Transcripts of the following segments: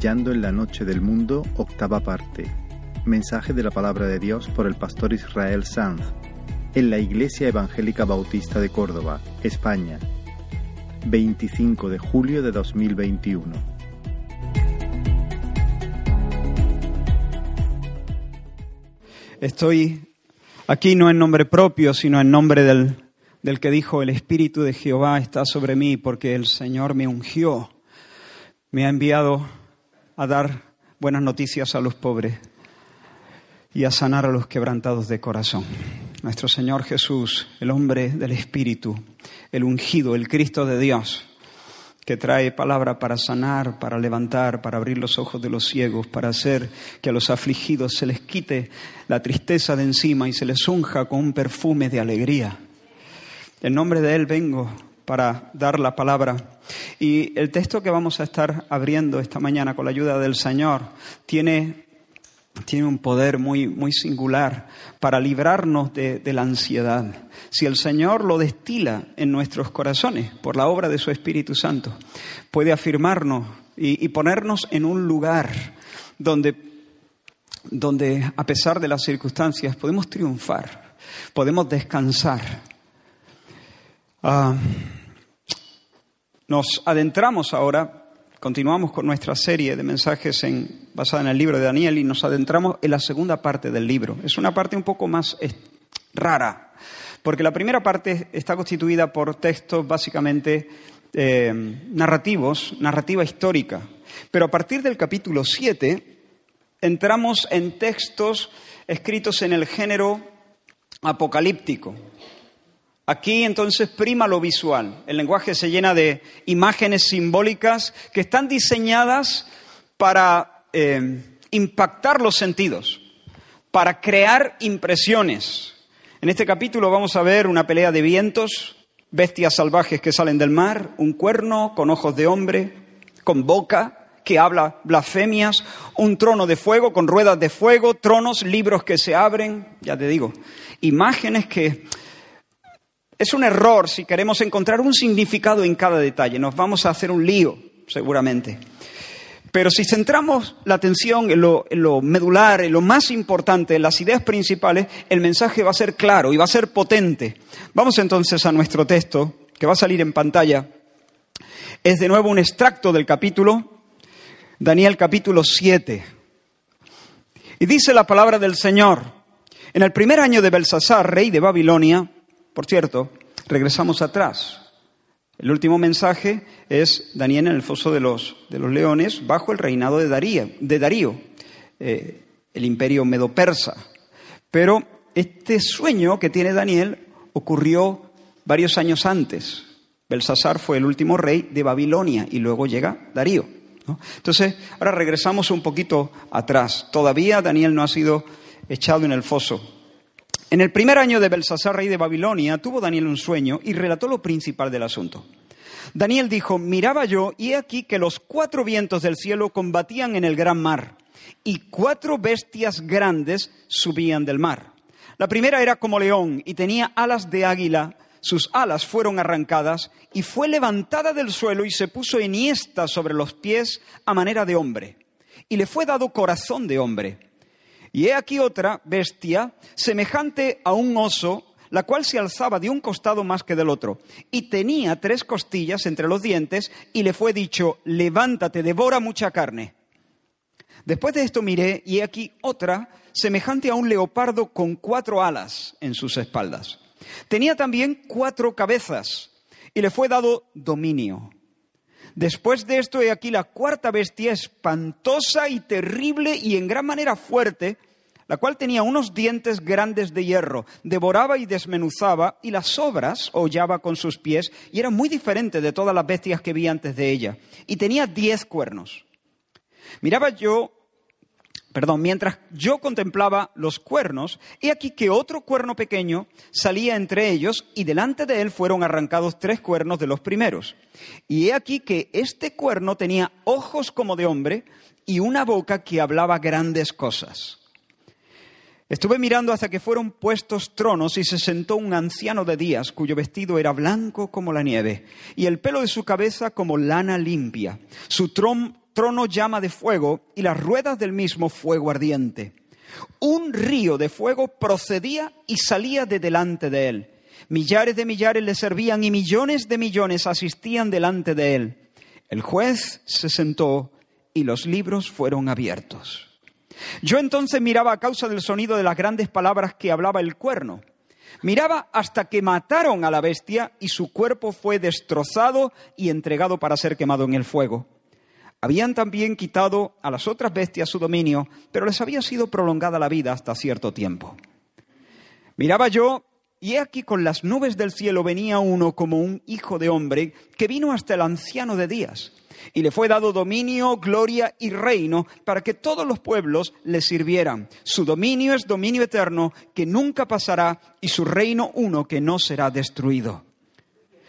Brillando en la noche del mundo, octava parte. Mensaje de la palabra de Dios por el pastor Israel Sanz en la Iglesia Evangélica Bautista de Córdoba, España, 25 de julio de 2021. Estoy aquí no en nombre propio, sino en nombre del, del que dijo, el Espíritu de Jehová está sobre mí porque el Señor me ungió, me ha enviado a dar buenas noticias a los pobres y a sanar a los quebrantados de corazón. Nuestro Señor Jesús, el hombre del Espíritu, el ungido, el Cristo de Dios, que trae palabra para sanar, para levantar, para abrir los ojos de los ciegos, para hacer que a los afligidos se les quite la tristeza de encima y se les unja con un perfume de alegría. En nombre de Él vengo para dar la palabra. Y el texto que vamos a estar abriendo esta mañana con la ayuda del Señor tiene, tiene un poder muy, muy singular para librarnos de, la ansiedad. Si el Señor lo destila en nuestros corazones por la obra de su Espíritu Santo, puede afirmarnos y, ponernos en un lugar donde, donde, a pesar de las circunstancias, podemos triunfar, podemos descansar. Ah, nos adentramos ahora, continuamos con nuestra serie de mensajes en, basada en el libro de Daniel y nos adentramos en la segunda parte del libro. Es una parte un poco más rara, porque la primera parte está constituida por textos básicamente eh, narrativos, narrativa histórica. Pero a partir del capítulo 7 entramos en textos escritos en el género apocalíptico. Aquí entonces prima lo visual. El lenguaje se llena de imágenes simbólicas que están diseñadas para eh, impactar los sentidos, para crear impresiones. En este capítulo vamos a ver una pelea de vientos, bestias salvajes que salen del mar, un cuerno con ojos de hombre, con boca que habla blasfemias, un trono de fuego con ruedas de fuego, tronos, libros que se abren, ya te digo, imágenes que es un error si queremos encontrar un significado en cada detalle. Nos vamos a hacer un lío, seguramente. Pero si centramos la atención en lo, medular, en lo más importante, en las ideas principales, el mensaje va a ser claro y va a ser potente. Vamos entonces a nuestro texto, que va a salir en pantalla. Es de nuevo un extracto del capítulo, Daniel capítulo 7. Y dice la palabra del Señor, en el primer año de Belsasar, rey de Babilonia, por cierto, regresamos atrás. El último mensaje es Daniel en el foso de los, de los leones bajo el reinado de Darío, de Darío eh, el imperio medo-persa. Pero este sueño que tiene Daniel ocurrió varios años antes. Belsasar fue el último rey de Babilonia y luego llega Darío. ¿no? Entonces, ahora regresamos un poquito atrás. Todavía Daniel no ha sido echado en el foso. En el primer año de Belsasar, rey de Babilonia, tuvo Daniel un sueño y relató lo principal del asunto. Daniel dijo, miraba yo y he aquí que los cuatro vientos del cielo combatían en el gran mar y cuatro bestias grandes subían del mar. La primera era como león y tenía alas de águila, sus alas fueron arrancadas y fue levantada del suelo y se puso enhiesta sobre los pies a manera de hombre. Y le fue dado corazón de hombre y he aquí otra bestia, semejante a un oso, la cual se alzaba de un costado más que del otro, y tenía tres costillas entre los dientes, y le fue dicho, levántate, devora mucha carne. Después de esto miré, y he aquí otra, semejante a un leopardo con cuatro alas en sus espaldas. Tenía también cuatro cabezas, y le fue dado dominio. Después de esto, he aquí la cuarta bestia, espantosa y terrible y en gran manera fuerte, la cual tenía unos dientes grandes de hierro, devoraba y desmenuzaba, y las sobras hollaba con sus pies, y era muy diferente de todas las bestias que vi antes de ella, y tenía diez cuernos. Miraba yo perdón, mientras yo contemplaba los cuernos, he aquí que otro cuerno pequeño salía entre ellos y delante de él fueron arrancados tres cuernos de los primeros. Y he aquí que este cuerno tenía ojos como de hombre y una boca que hablaba grandes cosas. Estuve mirando hasta que fueron puestos tronos y se sentó un anciano de días cuyo vestido era blanco como la nieve y el pelo de su cabeza como lana limpia. Su, trono llama de fuego y las ruedas del mismo fuego ardiente. Un río de fuego procedía y salía de delante de él. Millares de millares le servían y millones de millones asistían delante de él. El juez se sentó y los libros fueron abiertos. Yo entonces miraba a causa del sonido de las grandes palabras que hablaba el cuerno. Miraba hasta que mataron a la bestia y su cuerpo fue destrozado y entregado para ser quemado en el fuego. Habían también quitado a las otras bestias su dominio, pero les había sido prolongada la vida hasta cierto tiempo. Miraba yo, y he aquí con las nubes del cielo venía uno como un hijo de hombre, que vino hasta el anciano de días, y le fue dado dominio, gloria y reino para que todos los pueblos le sirvieran. Su dominio es dominio eterno que nunca pasará, y su reino uno que no será destruido.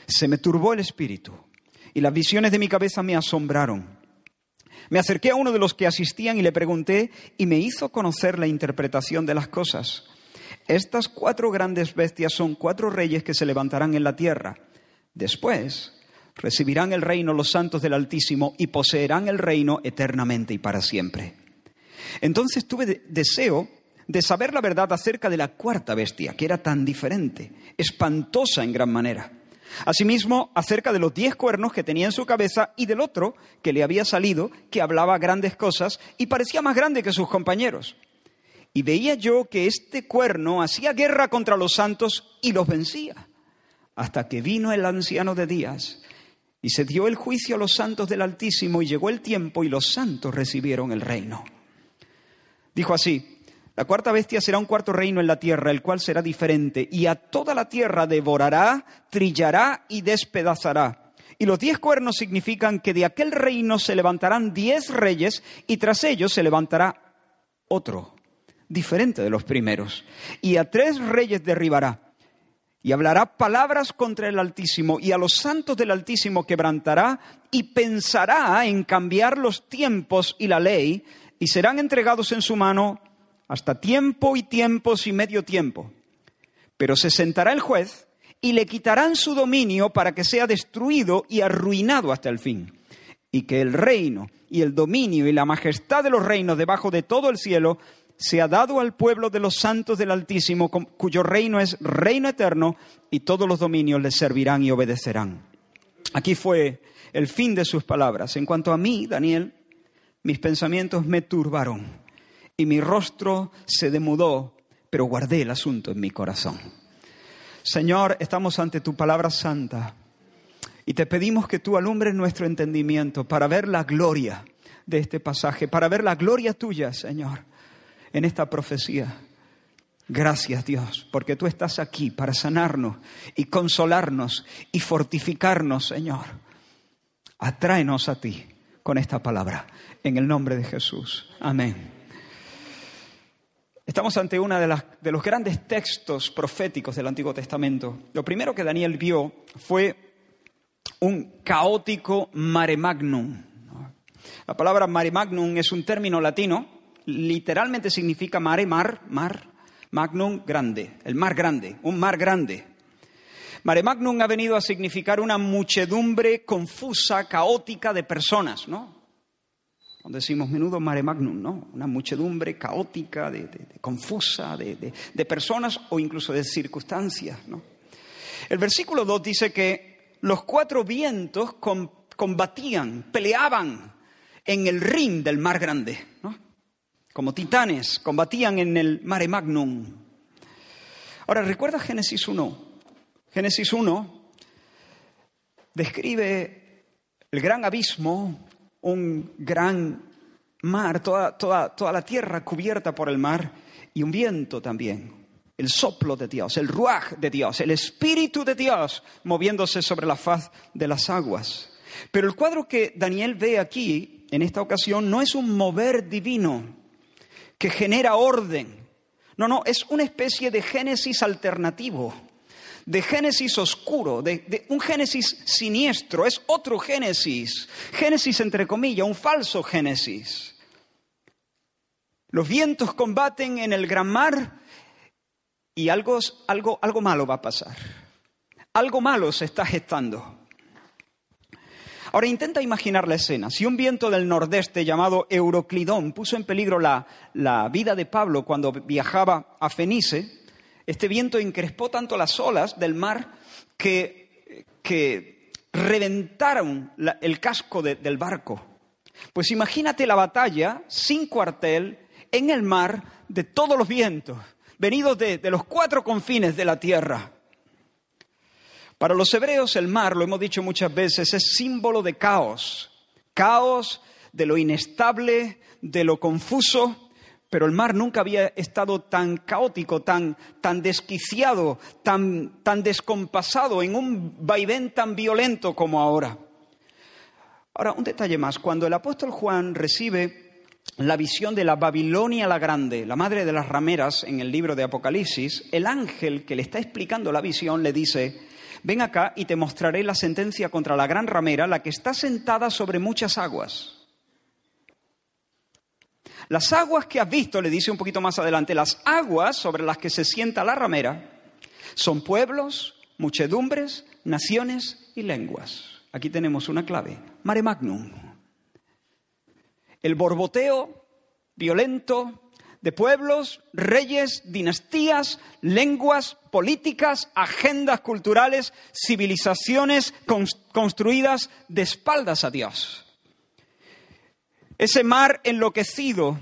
Se me turbó el espíritu, y las visiones de mi cabeza me asombraron. Me acerqué a uno de los que asistían y le pregunté y me hizo conocer la interpretación de las cosas. Estas cuatro grandes bestias son cuatro reyes que se levantarán en la tierra. Después recibirán el reino los santos del Altísimo y poseerán el reino eternamente y para siempre. Entonces tuve deseo de saber la verdad acerca de la cuarta bestia, que era tan diferente, espantosa en gran manera. Asimismo, acerca de los diez cuernos que tenía en su cabeza y del otro que le había salido, que hablaba grandes cosas y parecía más grande que sus compañeros. Y veía yo que este cuerno hacía guerra contra los santos y los vencía, hasta que vino el anciano de días y se dio el juicio a los santos del Altísimo y llegó el tiempo y los santos recibieron el reino. Dijo así, la cuarta bestia será un cuarto reino en la tierra, el cual será diferente, y a toda la tierra devorará, trillará y despedazará. Y los diez cuernos significan que de aquel reino se levantarán diez reyes, y tras ellos se levantará otro, diferente de los primeros. Y a tres reyes derribará, y hablará palabras contra el Altísimo, y a los santos del Altísimo quebrantará, y pensará en cambiar los tiempos y la ley, y serán entregados en su mano hasta tiempo y tiempos y medio tiempo. Pero se sentará el juez y le quitarán su dominio para que sea destruido y arruinado hasta el fin. Y que el reino y el dominio y la majestad de los reinos debajo de todo el cielo sea dado al pueblo de los santos del Altísimo, cuyo reino es reino eterno, y todos los dominios le servirán y obedecerán. Aquí fue el fin de sus palabras. En cuanto a mí, Daniel, mis pensamientos me turbaron y mi rostro se demudó, pero guardé el asunto en mi corazón. Señor, estamos ante tu palabra santa y te pedimos que tú alumbres nuestro entendimiento para ver la gloria de este pasaje, para ver la gloria tuya, Señor, en esta profecía. Gracias Dios, porque tú estás aquí para sanarnos y consolarnos y fortificarnos, Señor. Atráenos a ti con esta palabra, en el nombre de Jesús. Amén. Estamos ante uno de, de, los grandes textos proféticos del Antiguo Testamento. Lo primero que Daniel vio fue un caótico mare magnum. La palabra mare magnum es un término latino, literalmente significa mare, mar, mar, magnum, grande, el mar grande, un mar grande. Mare magnum ha venido a significar una muchedumbre confusa, caótica de personas, ¿no? Decimos menudo mare magnum, ¿no? Una muchedumbre caótica, de, confusa, de, personas o incluso de circunstancias, ¿no? El versículo 2 dice que los cuatro vientos combatían, peleaban en el ring del mar grande, ¿no? Como titanes, combatían en el mare magnum. Ahora, ¿recuerda Génesis 1? Génesis 1 describe el gran abismo un gran mar, toda, toda, toda la tierra cubierta por el mar y un viento también. El soplo de Dios, el ruaj de Dios, el espíritu de Dios moviéndose sobre la faz de las aguas. Pero el cuadro que Daniel ve aquí, en esta ocasión, no es un mover divino que genera orden. No, no, es una especie de génesis alternativo de Génesis oscuro, de, un Génesis siniestro, es otro Génesis, Génesis entre comillas, un falso Génesis. Los vientos combaten en el gran mar y algo, algo, algo malo va a pasar. Algo malo se está gestando. Ahora intenta imaginar la escena. Si un viento del nordeste llamado Euroclidón puso en peligro la, la vida de Pablo cuando viajaba a Fenice, este viento encrespó tanto las olas del mar que, que reventaron el casco de- del barco. Pues imagínate la batalla sin cuartel en el mar de todos los vientos, venidos de, de los cuatro confines de la tierra. Para los hebreos el mar, lo hemos dicho muchas veces, es símbolo de caos. Caos, de lo inestable, de lo confuso. Pero el mar nunca había estado tan caótico, tan, tan desquiciado, tan, tan descompasado, en un vaivén tan violento como ahora. Ahora, un detalle más. Cuando el apóstol Juan recibe la visión de la Babilonia la Grande, la madre de las rameras, en el libro de Apocalipsis, el ángel que le está explicando la visión le dice, ven acá y te mostraré la sentencia contra la gran ramera, la que está sentada sobre muchas aguas. Las aguas que has visto, le dice un poquito más adelante, las aguas sobre las que se sienta la ramera, son pueblos, muchedumbres, naciones y lenguas. Aquí tenemos una clave, mare magnum. El borboteo violento de pueblos, reyes, dinastías, lenguas, políticas, agendas culturales, civilizaciones cons- construidas de espaldas a Dios. Ese mar enloquecido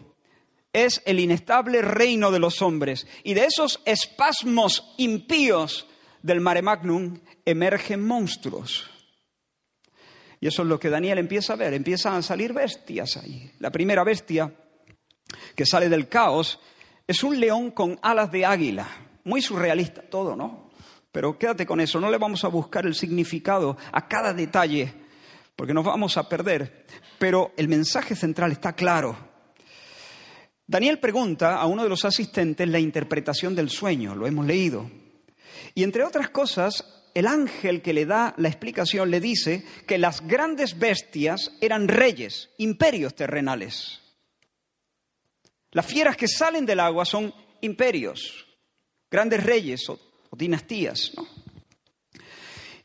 es el inestable reino de los hombres. Y de esos espasmos impíos del mare magnum emergen monstruos. Y eso es lo que Daniel empieza a ver. Empiezan a salir bestias ahí. La primera bestia que sale del caos es un león con alas de águila. Muy surrealista todo, ¿no? Pero quédate con eso. No le vamos a buscar el significado a cada detalle porque nos vamos a perder. Pero el mensaje central está claro. Daniel pregunta a uno de los asistentes la interpretación del sueño, lo hemos leído. Y entre otras cosas, el ángel que le da la explicación le dice que las grandes bestias eran reyes, imperios terrenales. Las fieras que salen del agua son imperios, grandes reyes o, o dinastías. ¿no?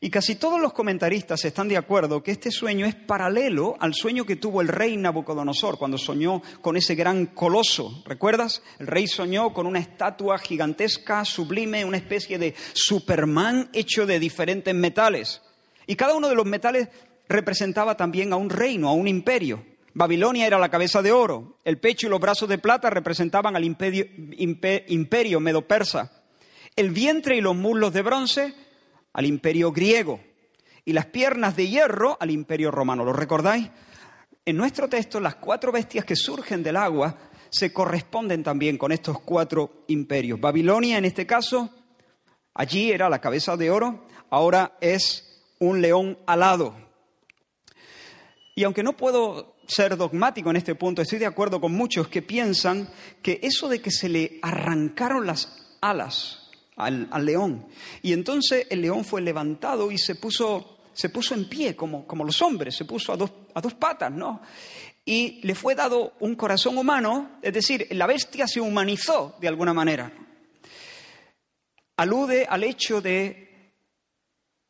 Y casi todos los comentaristas están de acuerdo que este sueño es paralelo al sueño que tuvo el rey Nabucodonosor cuando soñó con ese gran coloso. ¿Recuerdas? El rey soñó con una estatua gigantesca, sublime, una especie de Superman hecho de diferentes metales. Y cada uno de los metales representaba también a un reino, a un imperio. Babilonia era la cabeza de oro, el pecho y los brazos de plata representaban al imperio, impe- imperio medo-persa, el vientre y los muslos de bronce al imperio griego y las piernas de hierro al imperio romano. ¿Lo recordáis? En nuestro texto las cuatro bestias que surgen del agua se corresponden también con estos cuatro imperios. Babilonia en este caso, allí era la cabeza de oro, ahora es un león alado. Y aunque no puedo ser dogmático en este punto, estoy de acuerdo con muchos que piensan que eso de que se le arrancaron las alas al, al león y entonces el león fue levantado y se puso, se puso en pie como, como los hombres, se puso a dos, a dos patas, ¿no? Y le fue dado un corazón humano, es decir, la bestia se humanizó de alguna manera. Alude al hecho de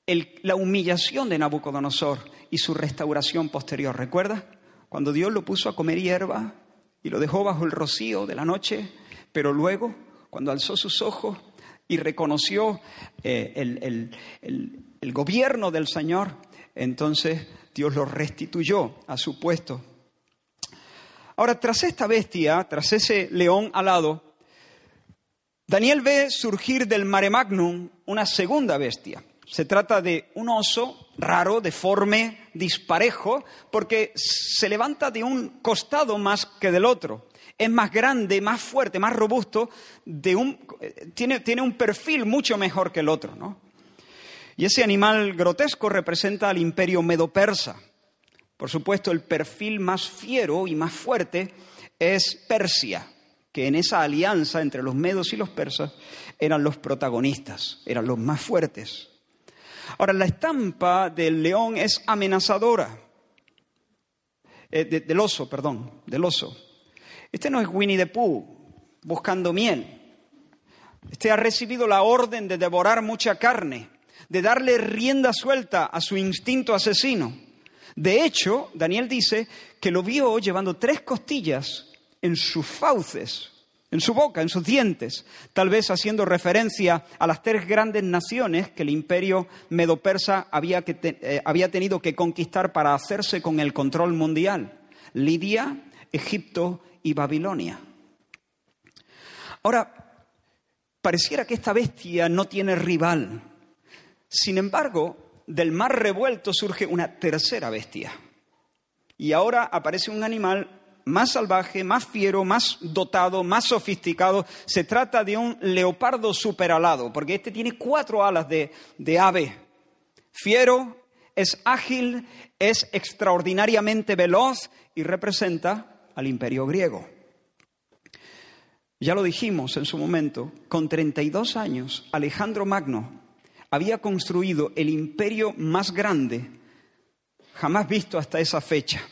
el- la humillación de Nabucodonosor y su restauración posterior. ¿Recuerdas? Cuando Dios lo puso a comer hierba y lo dejó bajo el rocío de la noche, pero luego, cuando alzó sus ojos y reconoció eh, el, el- el- el gobierno del Señor, entonces Dios lo restituyó a su puesto. Ahora, tras esta bestia, tras ese león alado, Daniel ve surgir del mare magnum una segunda bestia. Se trata de un oso raro, deforme, disparejo, porque se levanta de un costado más que del otro. Es más grande, más fuerte, más robusto, de un, tiene, un perfil mucho mejor que el otro. ¿no? Y ese animal grotesco representa al imperio medo-persa. Por supuesto, el perfil más fiero y más fuerte es Persia, que en esa alianza entre los medos y los persas eran los protagonistas, eran los más fuertes. Ahora, la estampa del león es amenazadora, Eh, de- del oso, perdón, del oso. Este no es Winnie the Pooh buscando miel. Este ha recibido la orden de devorar mucha carne, de darle rienda suelta a su instinto asesino, De hecho, Daniel dice que lo vio llevando tres costillas en sus fauces, en su boca, en sus dientes, tal vez haciendo referencia a las tres grandes naciones que el imperio medo-persa había, eh, tenido que conquistar para hacerse con el control mundial, Lidia, Egipto y Babilonia. Ahora, pareciera que esta bestia no tiene rival. Sin embargo, del mar revuelto surge una tercera bestia. Y ahora aparece un animal más salvaje, más fiero, más dotado, más sofisticado. Se trata de un leopardo superalado, porque este tiene cuatro alas de, de ave. Fiero, es ágil, es extraordinariamente veloz y representa al imperio griego. Ya lo dijimos en su momento, con 32 años, Alejandro Magno había construido el imperio más grande jamás visto hasta esa fecha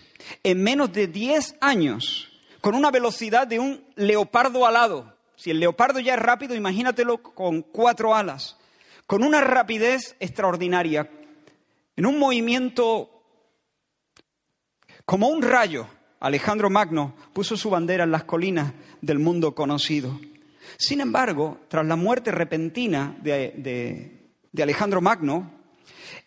en menos de 10 años, con una velocidad de un leopardo alado. Si el leopardo ya es rápido, imagínatelo con cuatro alas, con una rapidez extraordinaria, en un movimiento como un rayo. Alejandro Magno puso su bandera en las colinas del mundo conocido. Sin embargo, tras la muerte repentina de, de Alejandro Magno,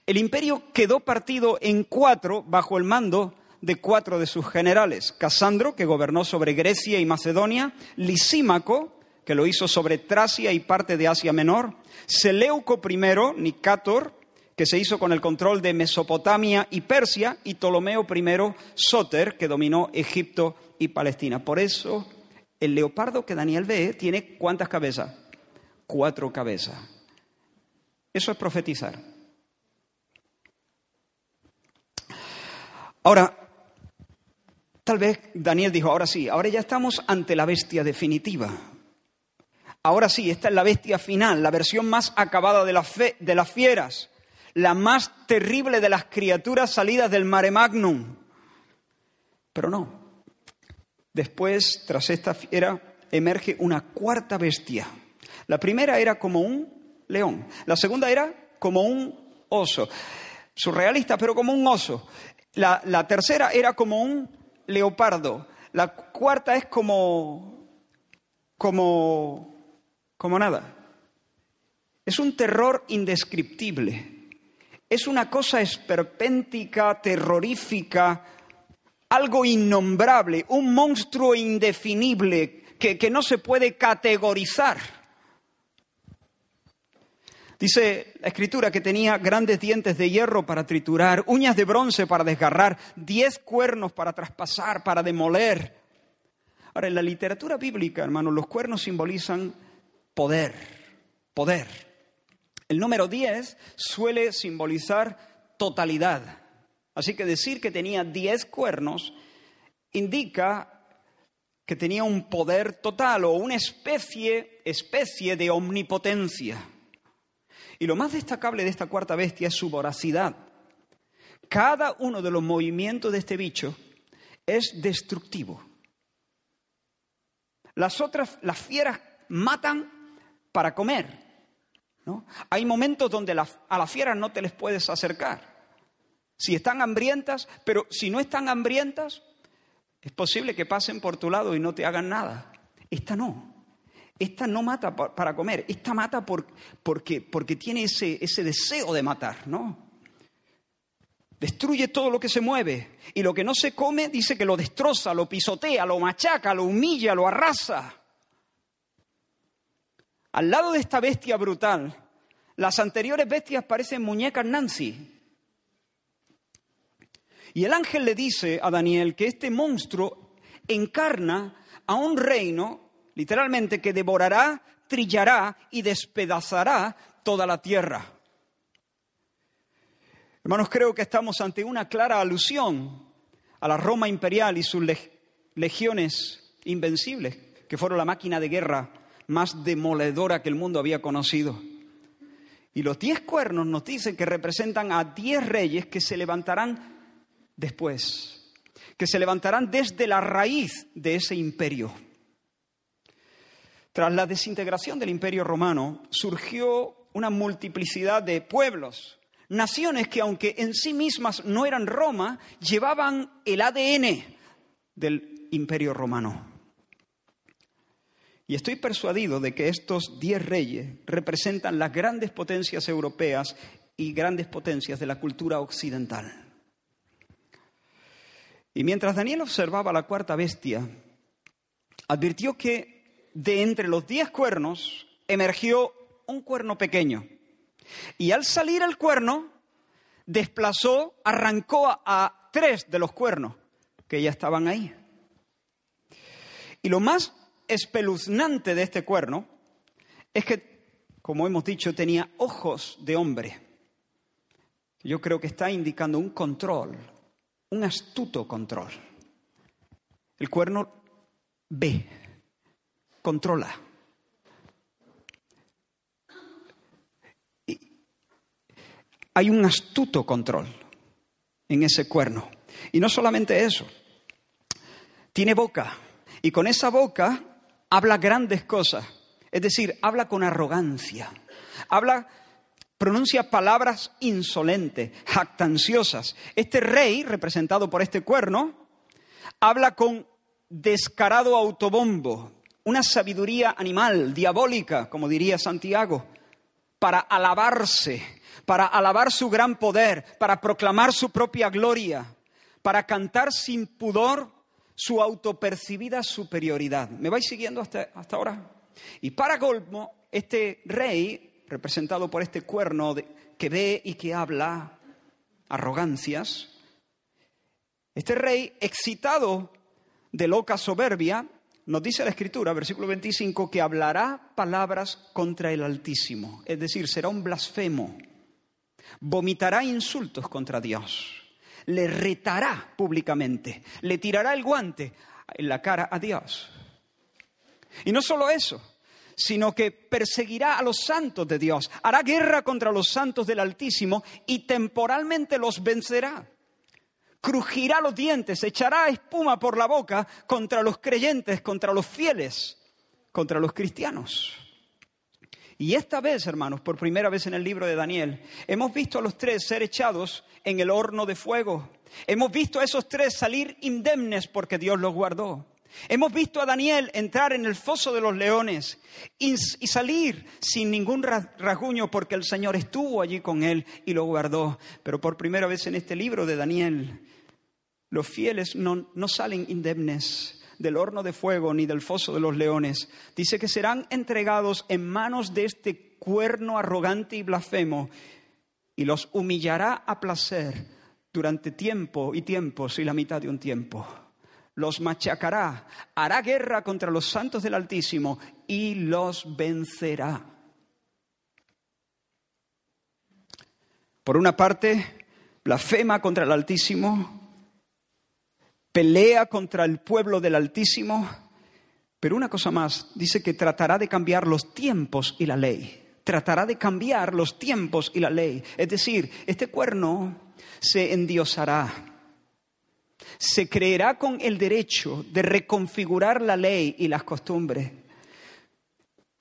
el imperio quedó partido en cuatro bajo el mando de cuatro de sus generales. Casandro, que gobernó sobre Grecia y Macedonia, Lisímaco, que lo hizo sobre Tracia y parte de Asia Menor, Seleuco I, Nicator, que se hizo con el control de Mesopotamia y Persia, y Ptolomeo I, Soter, que dominó Egipto y Palestina. Por eso, el leopardo que Daniel ve tiene cuántas cabezas? Cuatro cabezas. Eso es profetizar. Ahora, Tal vez Daniel dijo, ahora sí, ahora ya estamos ante la bestia definitiva. Ahora sí, esta es la bestia final, la versión más acabada de, de las fieras, la más terrible de las criaturas salidas del mare magnum. Pero no. Después, tras esta fiera, emerge una cuarta bestia. La primera era como un león, la segunda era como un oso, surrealista, pero como un oso. La, la tercera era como un leopardo. La cuarta es como, como, como nada. Es un terror indescriptible. Es una cosa esperpéntica, terrorífica, algo innombrable, un monstruo indefinible que, que no se puede categorizar. Dice la escritura que tenía grandes dientes de hierro para triturar, uñas de bronce para desgarrar, diez cuernos para traspasar, para demoler. Ahora, en la literatura bíblica, hermanos, los cuernos simbolizan poder, poder. El número diez suele simbolizar totalidad. Así que decir que tenía diez cuernos indica que tenía un poder total o una especie, especie de omnipotencia. Y lo más destacable de esta cuarta bestia es su voracidad. Cada uno de los movimientos de este bicho es destructivo. Las otras, las fieras matan para comer. ¿No? Hay momentos donde a las fieras no te les puedes acercar. Si están hambrientas, pero si no están hambrientas, es posible que pasen por tu lado y no te hagan nada. Esta no. Esta no mata para comer, esta mata porque, porque tiene ese, ese deseo de matar, ¿no? Destruye todo lo que se mueve y lo que no se come dice que lo destroza, lo pisotea, lo machaca, lo humilla, lo arrasa. Al lado de esta bestia brutal, las anteriores bestias parecen muñecas Nancy. Y el ángel le dice a Daniel que este monstruo encarna a un reino literalmente que devorará, trillará y despedazará toda la tierra. Hermanos, creo que estamos ante una clara alusión a la Roma imperial y sus legiones invencibles, que fueron la máquina de guerra más demoledora que el mundo había conocido. Y los diez cuernos nos dicen que representan a diez reyes que se levantarán después, que se levantarán desde la raíz de ese imperio. Tras la desintegración del imperio romano surgió una multiplicidad de pueblos. Naciones que aunque en sí mismas no eran Roma, llevaban el ADN del imperio romano. Y estoy persuadido de que estos diez reyes representan las grandes potencias europeas y grandes potencias de la cultura occidental. Y mientras Daniel observaba la cuarta bestia, advirtió que de entre los diez cuernos emergió un cuerno pequeño. Y al salir el cuerno, desplazó, arrancó a, tres de los cuernos que ya estaban ahí. Y lo más espeluznante de este cuerno es que, como hemos dicho, tenía ojos de hombre. Yo creo que está indicando un control, un astuto control. El cuerno ve, controla. hay un astuto control en ese cuerno. Y no solamente eso, tiene boca. Y con esa boca habla grandes cosas. Es decir, habla con arrogancia. Habla, pronuncia palabras insolentes, jactanciosas. Este rey, representado por este cuerno, habla con descarado autobombo, una sabiduría animal, diabólica, como diría Santiago, para alabarse, para alabar su gran poder, para proclamar su propia gloria, para cantar sin pudor su autopercibida superioridad. ¿Me vais siguiendo hasta, hasta ahora? Y para Golmo, este rey, representado por este cuerno que ve y que habla arrogancias, este rey, excitado de loca soberbia, nos dice la Escritura, versículo 25, que hablará palabras contra el Altísimo, es decir, será un blasfemo, vomitará insultos contra Dios le retará públicamente, le tirará el guante en la cara a Dios. Y no solo eso, sino que perseguirá a los santos de Dios, hará guerra contra los santos del Altísimo y temporalmente los vencerá. Crujirá los dientes, echará espuma por la boca contra los creyentes, contra los fieles, contra los cristianos. Y esta vez, hermanos, por primera vez en el libro de Daniel, hemos visto a los tres ser echados en el horno de fuego. Hemos visto a esos tres salir indemnes porque Dios los guardó. Hemos visto a Daniel entrar en el foso de los leones y, salir sin ningún rasguño porque el Señor estuvo allí con él y lo guardó. Pero por primera vez en este libro de Daniel, los fieles no, no salen indemnes del horno de fuego ni del foso de los leones. Dice que serán entregados en manos de este cuerno arrogante y blasfemo y los humillará a placer durante tiempo y tiempos y la mitad de un tiempo. Los machacará, hará guerra contra los santos del Altísimo y los vencerá. Por una parte, blasfema contra el Altísimo, pelea contra el pueblo del Altísimo, pero una cosa más, dice que tratará de cambiar los tiempos y la ley. Tratará de cambiar los tiempos y la ley. Es decir, este cuerno se endiosará. Se creerá con el derecho de reconfigurar la ley y las costumbres.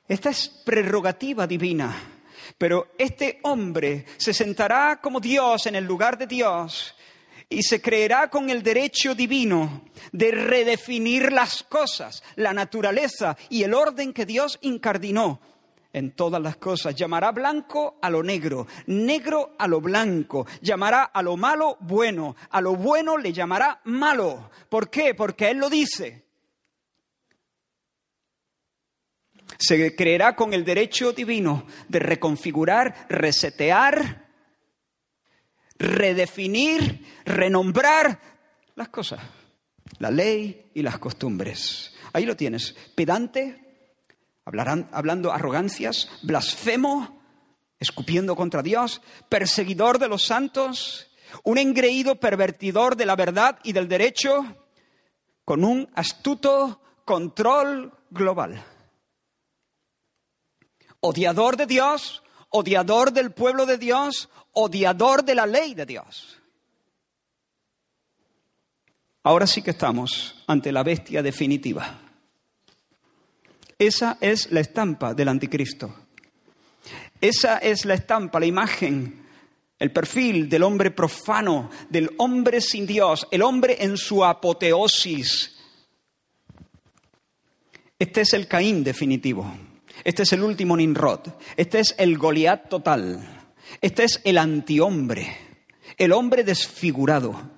Esta es prerrogativa divina. Pero este hombre se sentará como Dios en el lugar de Dios y se creerá con el derecho divino de redefinir las cosas, la naturaleza y el orden que Dios incardinó en todas las cosas. Llamará blanco a lo negro, negro a lo blanco, llamará a lo malo bueno, a lo bueno le llamará malo. ¿Por qué? Porque Él lo dice. Se creerá con el derecho divino de reconfigurar, resetear, redefinir, renombrar las cosas, la ley y las costumbres. Ahí lo tienes, pedante, hablando arrogancias, blasfemo, escupiendo contra Dios, perseguidor de los santos, un engreído pervertidor de la verdad y del derecho, con un astuto control global. Odiador de Dios, odiador del pueblo de Dios, odiador de la ley de Dios. Ahora sí que estamos ante la bestia definitiva. Esa es la estampa del anticristo. Esa es la estampa, la imagen, el perfil del hombre profano, del hombre sin Dios, el hombre en su apoteosis. Este es el Caín definitivo. Este es el último Nimrod. Este es el Goliat total. Este es el antihombre, el hombre desfigurado.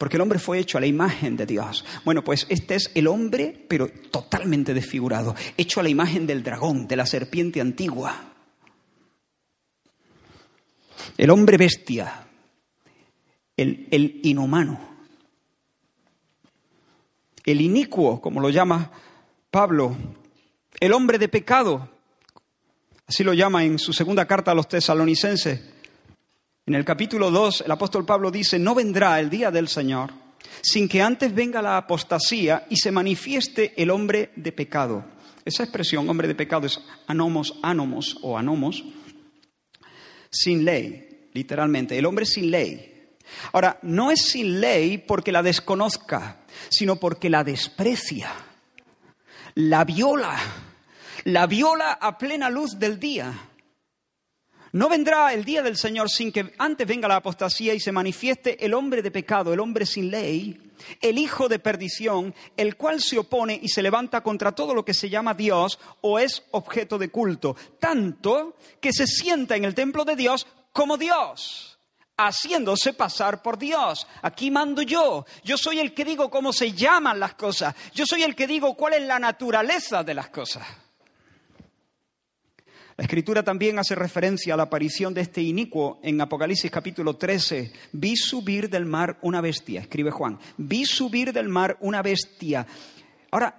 Porque el hombre fue hecho a la imagen de Dios. Bueno, pues este es el hombre, pero totalmente desfigurado, hecho a la imagen del dragón, de la serpiente antigua. El hombre bestia, el, inhumano, el inicuo, como lo llama Pablo, el hombre de pecado, así lo llama en su segunda carta a los tesalonicenses. En el capítulo 2, el apóstol Pablo dice, no vendrá el día del Señor sin que antes venga la apostasía y se manifieste el hombre de pecado. Esa expresión, hombre de pecado, es anomos, anomos o anomos, sin ley literalmente, el hombre sin ley. Ahora, no es sin ley porque la desconozca, sino porque la desprecia, la viola, la viola a plena luz del día. No vendrá el día del Señor sin que antes venga la apostasía y se manifieste el hombre de pecado, el hombre sin ley, el hijo de perdición, el cual se opone y se levanta contra todo lo que se llama Dios o es objeto de culto, tanto que se sienta en el templo de Dios como Dios, haciéndose pasar por Dios. Aquí mando yo. Yo soy el que digo cómo se llaman las cosas. Yo soy el que digo cuál es la naturaleza de las cosas. La escritura también hace referencia a la aparición de este inicuo en Apocalipsis capítulo 13. Vi subir del mar una bestia, escribe Juan. Vi subir del mar una bestia. Ahora,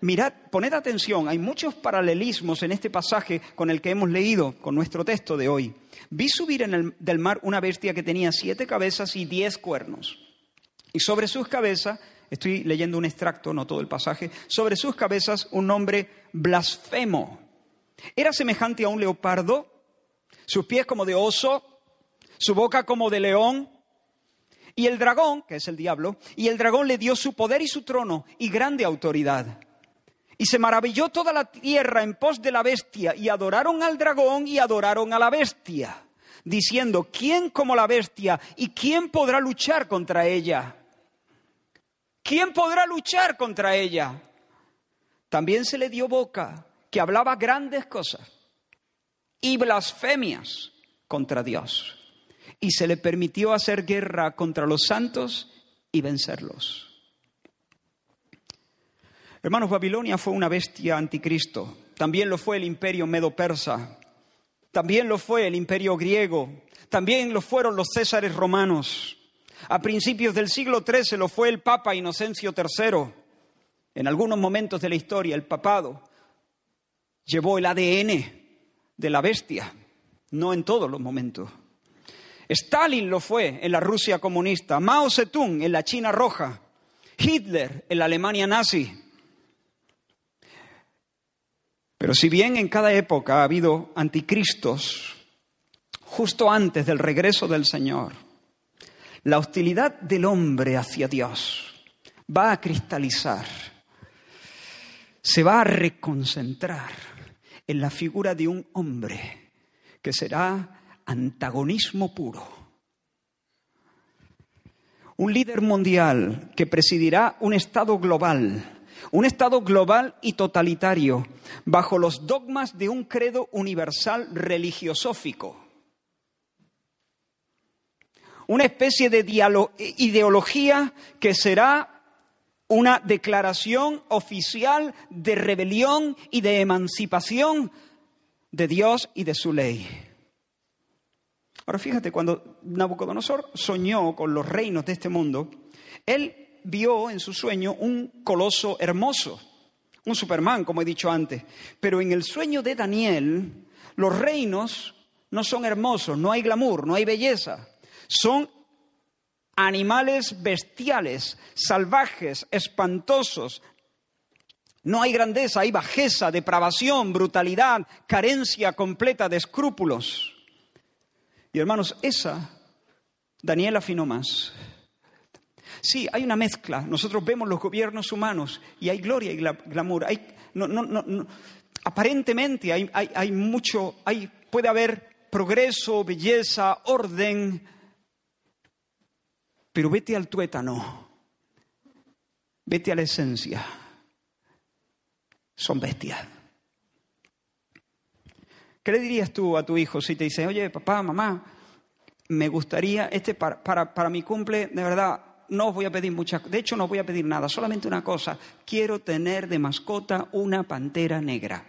mirad, poned atención, hay muchos paralelismos en este pasaje con el que hemos leído, con nuestro texto de hoy. Vi subir del mar una bestia que tenía siete cabezas y diez cuernos. Y sobre sus cabezas, estoy leyendo un extracto, no todo el pasaje, sobre sus cabezas un nombre blasfemo. Era semejante a un leopardo, sus pies como de oso, su boca como de león, y el dragón, que es el diablo, y el dragón le dio su poder y su trono y grande autoridad. Y se maravilló toda la tierra en pos de la bestia, y adoraron al dragón y adoraron a la bestia, diciendo, ¿quién como la bestia y quién podrá luchar contra ella? ¿Quién podrá luchar contra ella? También se le dio boca, que hablaba grandes cosas y blasfemias contra Dios. Y se le permitió hacer guerra contra los santos y vencerlos. Hermanos, Babilonia fue una bestia anticristo. También lo fue el imperio medo-persa. También lo fue el imperio griego. También lo fueron los césares romanos. A principios del siglo XIII lo fue el Papa Inocencio III. En algunos momentos de la historia, el papado llevó el ADN de la bestia, no en todos los momentos. Stalin lo fue en la Rusia comunista, Mao Zedong en la China roja, Hitler en la Alemania nazi, pero si bien en cada época ha habido anticristos, justo antes del regreso del Señor, la hostilidad del hombre hacia Dios va a cristalizar, se va a reconcentrar en la figura de un hombre que será antagonismo puro. Un líder mundial que presidirá un Estado global un Estado global y totalitario, bajo los dogmas de un credo universal religiosófico. Una especie de ideología que será una declaración oficial de rebelión y de emancipación de Dios y de su ley. Ahora fíjate, cuando Nabucodonosor soñó con los reinos de este mundo, él vio en su sueño un coloso hermoso, un Superman, como he dicho antes. Pero en el sueño de Daniel, los reinos no son hermosos, no hay glamour, no hay belleza. Son animales bestiales, salvajes, espantosos. No hay grandeza, hay bajeza, depravación, brutalidad, carencia completa de escrúpulos. Y hermanos, esa Daniel afinó más. Sí, hay una mezcla. Nosotros vemos los gobiernos humanos y hay gloria y glamour. Hay, no, no, no, aparentemente hay, hay, mucho, hay, puede haber progreso, belleza, orden, pero vete al tuétano, vete a la esencia. Son bestias. ¿Qué le dirías tú a tu hijo si te dice, oye, papá, mamá, me gustaría, este para, para, para mi cumple, de verdad, no os voy a pedir muchas, de hecho no voy a pedir nada, solamente una cosa, quiero tener de mascota una pantera negra.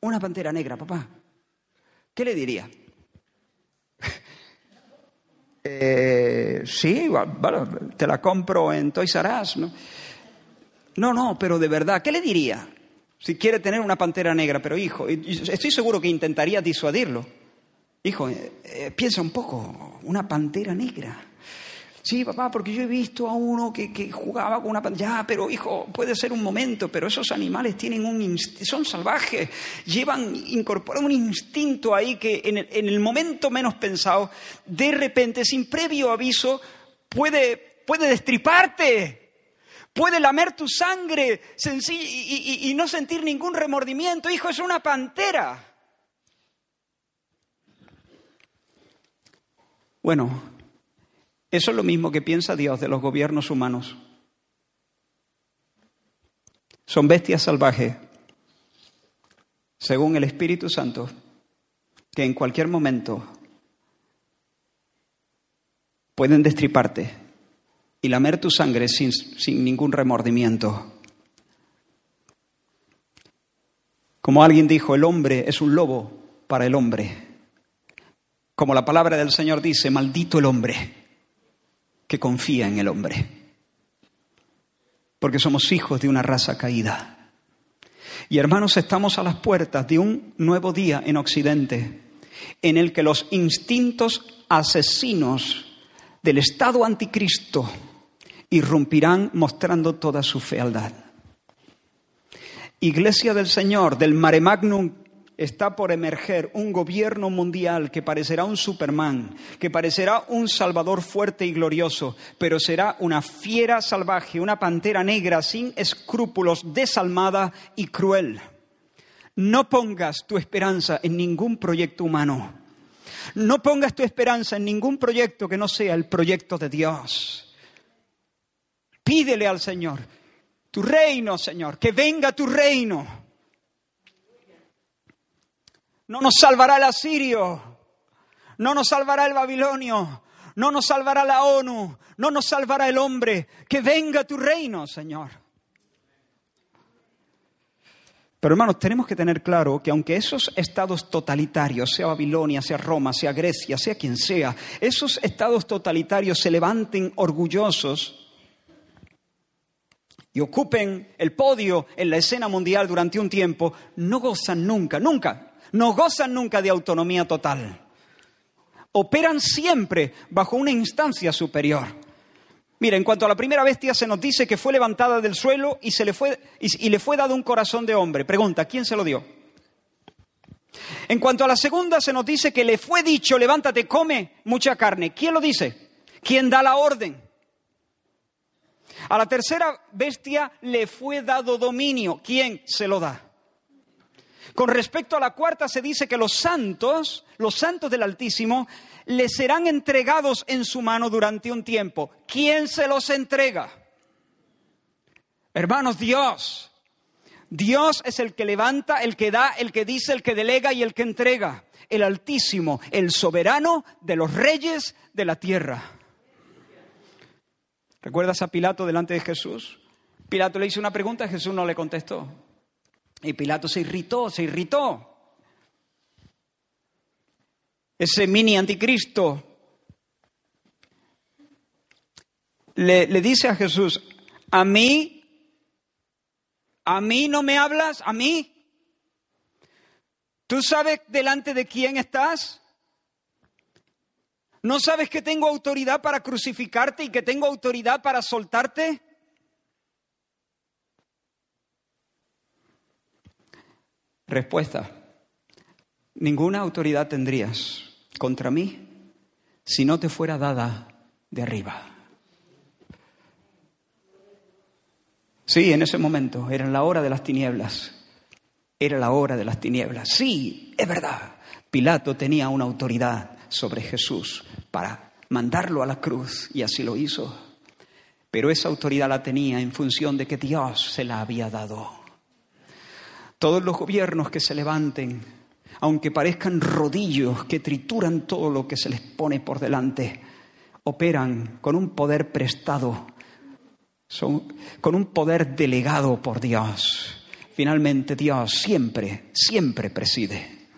Una pantera negra, papá. ¿Qué le diría? Eh, sí, te la compro en Toys R Us, ¿no? No, no, pero de verdad, ¿qué le diría? Si quiere tener una pantera negra, pero hijo, estoy seguro que intentaría disuadirlo. Hijo, eh, eh, piensa un poco, una pantera negra. Sí, papá, porque yo he visto a uno que, jugaba con una pantalla, pero hijo, puede ser un momento, pero esos animales tienen un son salvajes, llevan, incorporan un instinto ahí que en el, momento menos pensado, de repente, sin previo aviso, puede, puede destriparte, puede lamer tu sangre y, y no sentir ningún remordimiento. Hijo, es una pantera. Bueno, eso es lo mismo que piensa Dios de los gobiernos humanos. Son bestias salvajes, según el Espíritu Santo, que en cualquier momento pueden destriparte y lamer tu sangre sin, sin ningún remordimiento. Como alguien dijo, el hombre es un lobo para el hombre. Como la palabra del Señor dice, maldito el hombre que confía en el hombre. Porque somos hijos de una raza caída. Y hermanos, estamos a las puertas de un nuevo día en Occidente, en el que los instintos asesinos del Estado anticristo irrumpirán mostrando toda su fealdad. Iglesia del Señor, del mare magnum está por emerger un gobierno mundial que parecerá un Superman, que parecerá un Salvador fuerte y glorioso, pero será una fiera salvaje, una pantera negra sin escrúpulos, desalmada y cruel. No pongas tu esperanza en ningún proyecto humano. No pongas tu esperanza en ningún proyecto que no sea el proyecto de Dios. Pídele al Señor, tu reino, Señor, que venga tu reino no nos salvará el asirio, no nos salvará el babilonio, no nos salvará la ONU, no nos salvará el hombre. Que venga tu reino, Señor. Pero hermanos, tenemos que tener claro que aunque esos estados totalitarios, sea Babilonia, sea Roma, sea Grecia, sea quien sea, esos estados totalitarios se levanten orgullosos y ocupen el podio en la escena mundial durante un tiempo, no gozan nunca, nunca, no gozan nunca de autonomía total. Operan siempre bajo una instancia superior. Mira, en cuanto a la primera bestia se nos dice que fue levantada del suelo y, se le, fue, y, le fue dado un corazón de hombre. Pregunta, ¿quién se lo dio? En cuanto a la segunda se nos dice que le fue dicho, levántate, come mucha carne. ¿Quién lo dice? ¿Quién da la orden? A la tercera bestia le fue dado dominio. ¿Quién se lo da? Con respecto a la cuarta se dice que los santos, los santos del Altísimo, le serán entregados en su mano durante un tiempo. ¿Quién se los entrega? Hermanos, Dios. Dios es el que levanta, el que da, el que dice, el que delega y el que entrega. El Altísimo, el soberano de los reyes de la tierra. ¿Recuerdas a Pilato delante de Jesús? Pilato le hizo una pregunta y Jesús no le contestó. Y Pilato se irritó, se irritó. Ese mini anticristo le, le dice a Jesús, a mí, a mí no me hablas, a mí. ¿Tú sabes delante de quién estás? ¿No sabes que tengo autoridad para crucificarte y que tengo autoridad para soltarte? Respuesta. Ninguna autoridad tendrías contra mí si no te fuera dada de arriba. Sí, en ese momento era la hora de las tinieblas. Era la hora de las tinieblas. Sí, es verdad. Pilato tenía una autoridad sobre Jesús para mandarlo a la cruz y así lo hizo. Pero esa autoridad la tenía en función de que Dios se la había dado. Todos los gobiernos que se levanten, aunque parezcan rodillos que trituran todo lo que se les pone por delante, operan con un poder prestado, con un poder delegado por Dios. Finalmente Dios siempre, siempre preside.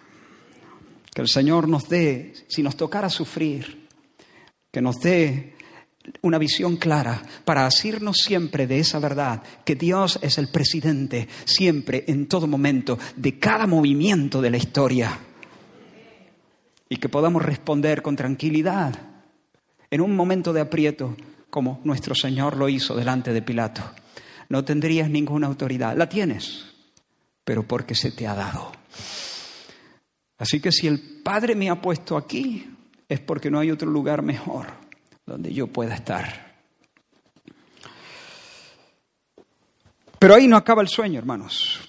Que el Señor nos dé, si nos tocara sufrir, que nos dé una visión clara para asirnos siempre de esa verdad, que Dios es el presidente siempre, en todo momento, de cada movimiento de la historia. Y que podamos responder con tranquilidad en un momento de aprieto, como nuestro Señor lo hizo delante de Pilato. No tendrías ninguna autoridad, la tienes, pero porque se te ha dado. Así que si el Padre me ha puesto aquí, es porque no hay otro lugar mejor donde yo pueda estar. Pero ahí no acaba el sueño, hermanos.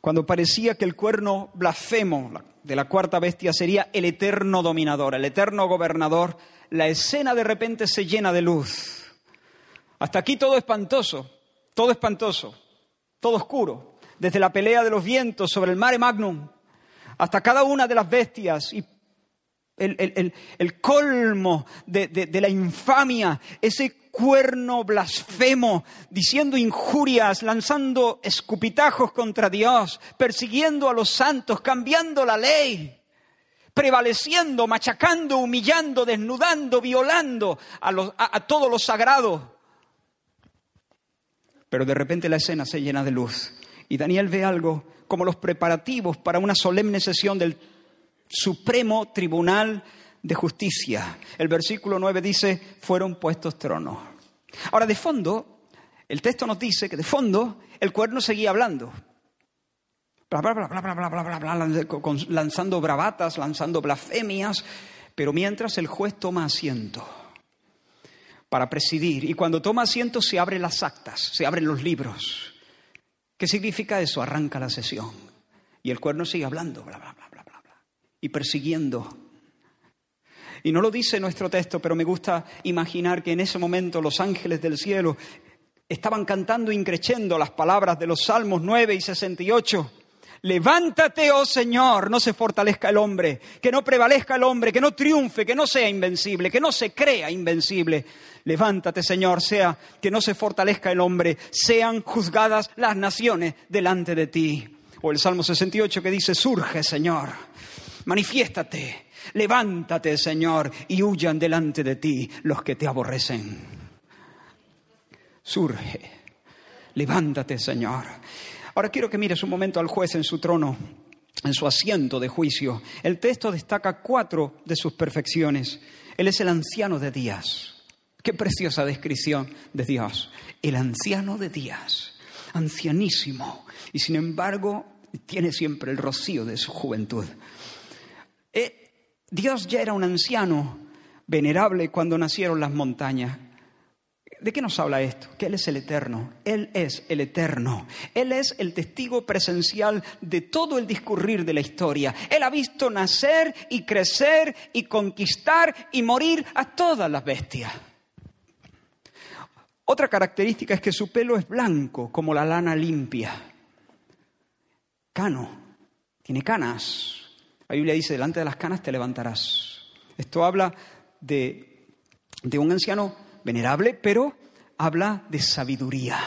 Cuando parecía que el cuerno blasfemo de la cuarta bestia sería el eterno dominador, el eterno gobernador, la escena de repente se llena de luz. Hasta aquí todo espantoso, todo espantoso, todo oscuro. Desde la pelea de los vientos sobre el mare magnum hasta cada una de las bestias y el, colmo de, de la infamia, ese cuerno blasfemo, diciendo injurias, lanzando escupitajos contra Dios, persiguiendo a los santos, cambiando la ley, prevaleciendo, machacando, humillando, desnudando, violando a, a, a todo lo sagrado. Pero de repente la escena se llena de luz y Daniel ve algo como los preparativos para una solemne sesión del Supremo Tribunal de Justicia. El versículo 9 dice, fueron puestos tronos. Ahora, de fondo, el texto nos dice que de fondo el cuerno seguía hablando. Bla, bla, bla, bla, bla, bla, bla, bla, lanzando bravatas, lanzando blasfemias, pero mientras el juez toma asiento para presidir, y cuando toma asiento se abren las actas, se abren los libros. ¿Qué significa eso? Arranca la sesión. Y el cuerno sigue hablando, bla, bla, bla. Y persiguiendo. Y no lo dice nuestro texto, pero me gusta imaginar que en ese momento los ángeles del cielo estaban cantando increchendo las palabras de los Salmos 9 y 68. Levántate, oh Señor, no se fortalezca el hombre, que no prevalezca el hombre, que no triunfe, que no sea invencible, que no se crea invencible, Levántate, Señor, sea que no se fortalezca el hombre, sean juzgadas las naciones delante de ti. O el Salmo 68 que dice, surge, Señor, manifiéstate, levántate, Señor, y huyan delante de ti los que te aborrecen. Surge, levántate, Señor. Ahora quiero que mires un momento al juez en su trono, en su asiento de juicio. El texto destaca cuatro de sus perfecciones. Él es el anciano de días. Qué preciosa descripción de Dios. El anciano de días, ancianísimo, y sin embargo tiene siempre el rocío de su juventud. Dios ya era un anciano venerable cuando nacieron las montañas. ¿De qué nos habla esto? Que Él es el eterno. Él es el eterno. Él es el testigo presencial de todo el discurrir de la historia. Él ha visto nacer y crecer y conquistar y morir a todas las bestias. Otra característica es que su pelo es blanco, como la lana limpia. Cano, tiene canas. La Biblia dice, delante de las canas te levantarás. Esto habla de, de un anciano venerable, pero habla de sabiduría.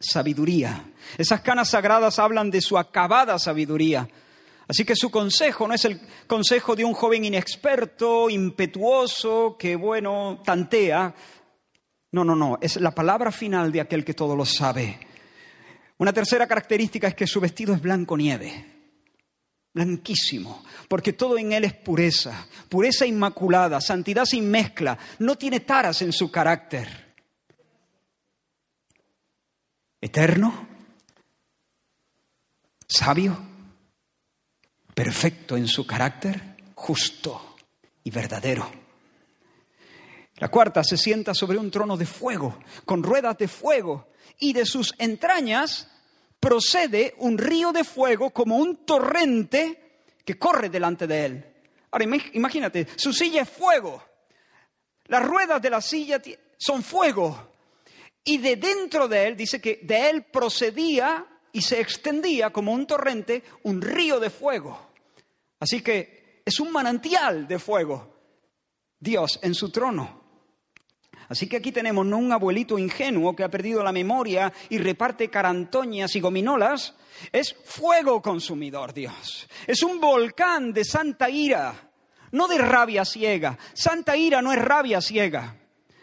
Sabiduría. Esas canas sagradas hablan de su acabada sabiduría. Así que su consejo no es el consejo de un joven inexperto, impetuoso, que, bueno, tantea, no, no, no, es la palabra final de aquel que todo lo sabe. Una tercera característica es que su vestido es blanco nieve, blanquísimo, porque todo en él es pureza, pureza inmaculada, santidad sin mezcla, no tiene taras en su carácter. Eterno, sabio, perfecto en su carácter, justo y verdadero. La cuarta se sienta sobre un trono de fuego, con ruedas de fuego, y de sus entrañas procede un río de fuego como un torrente que corre delante de él. Ahora imagínate, su silla es fuego. Las ruedas de la silla son fuego. Y de dentro de él, dice que de él procedía y se extendía como un torrente un río de fuego. Así que es un manantial de fuego. Dios en su trono. Así que aquí tenemos no un abuelito ingenuo que ha perdido la memoria y reparte carantoñas y gominolas, es fuego consumidor Dios. Es un volcán de santa ira, no de rabia ciega. Santa ira no es rabia ciega.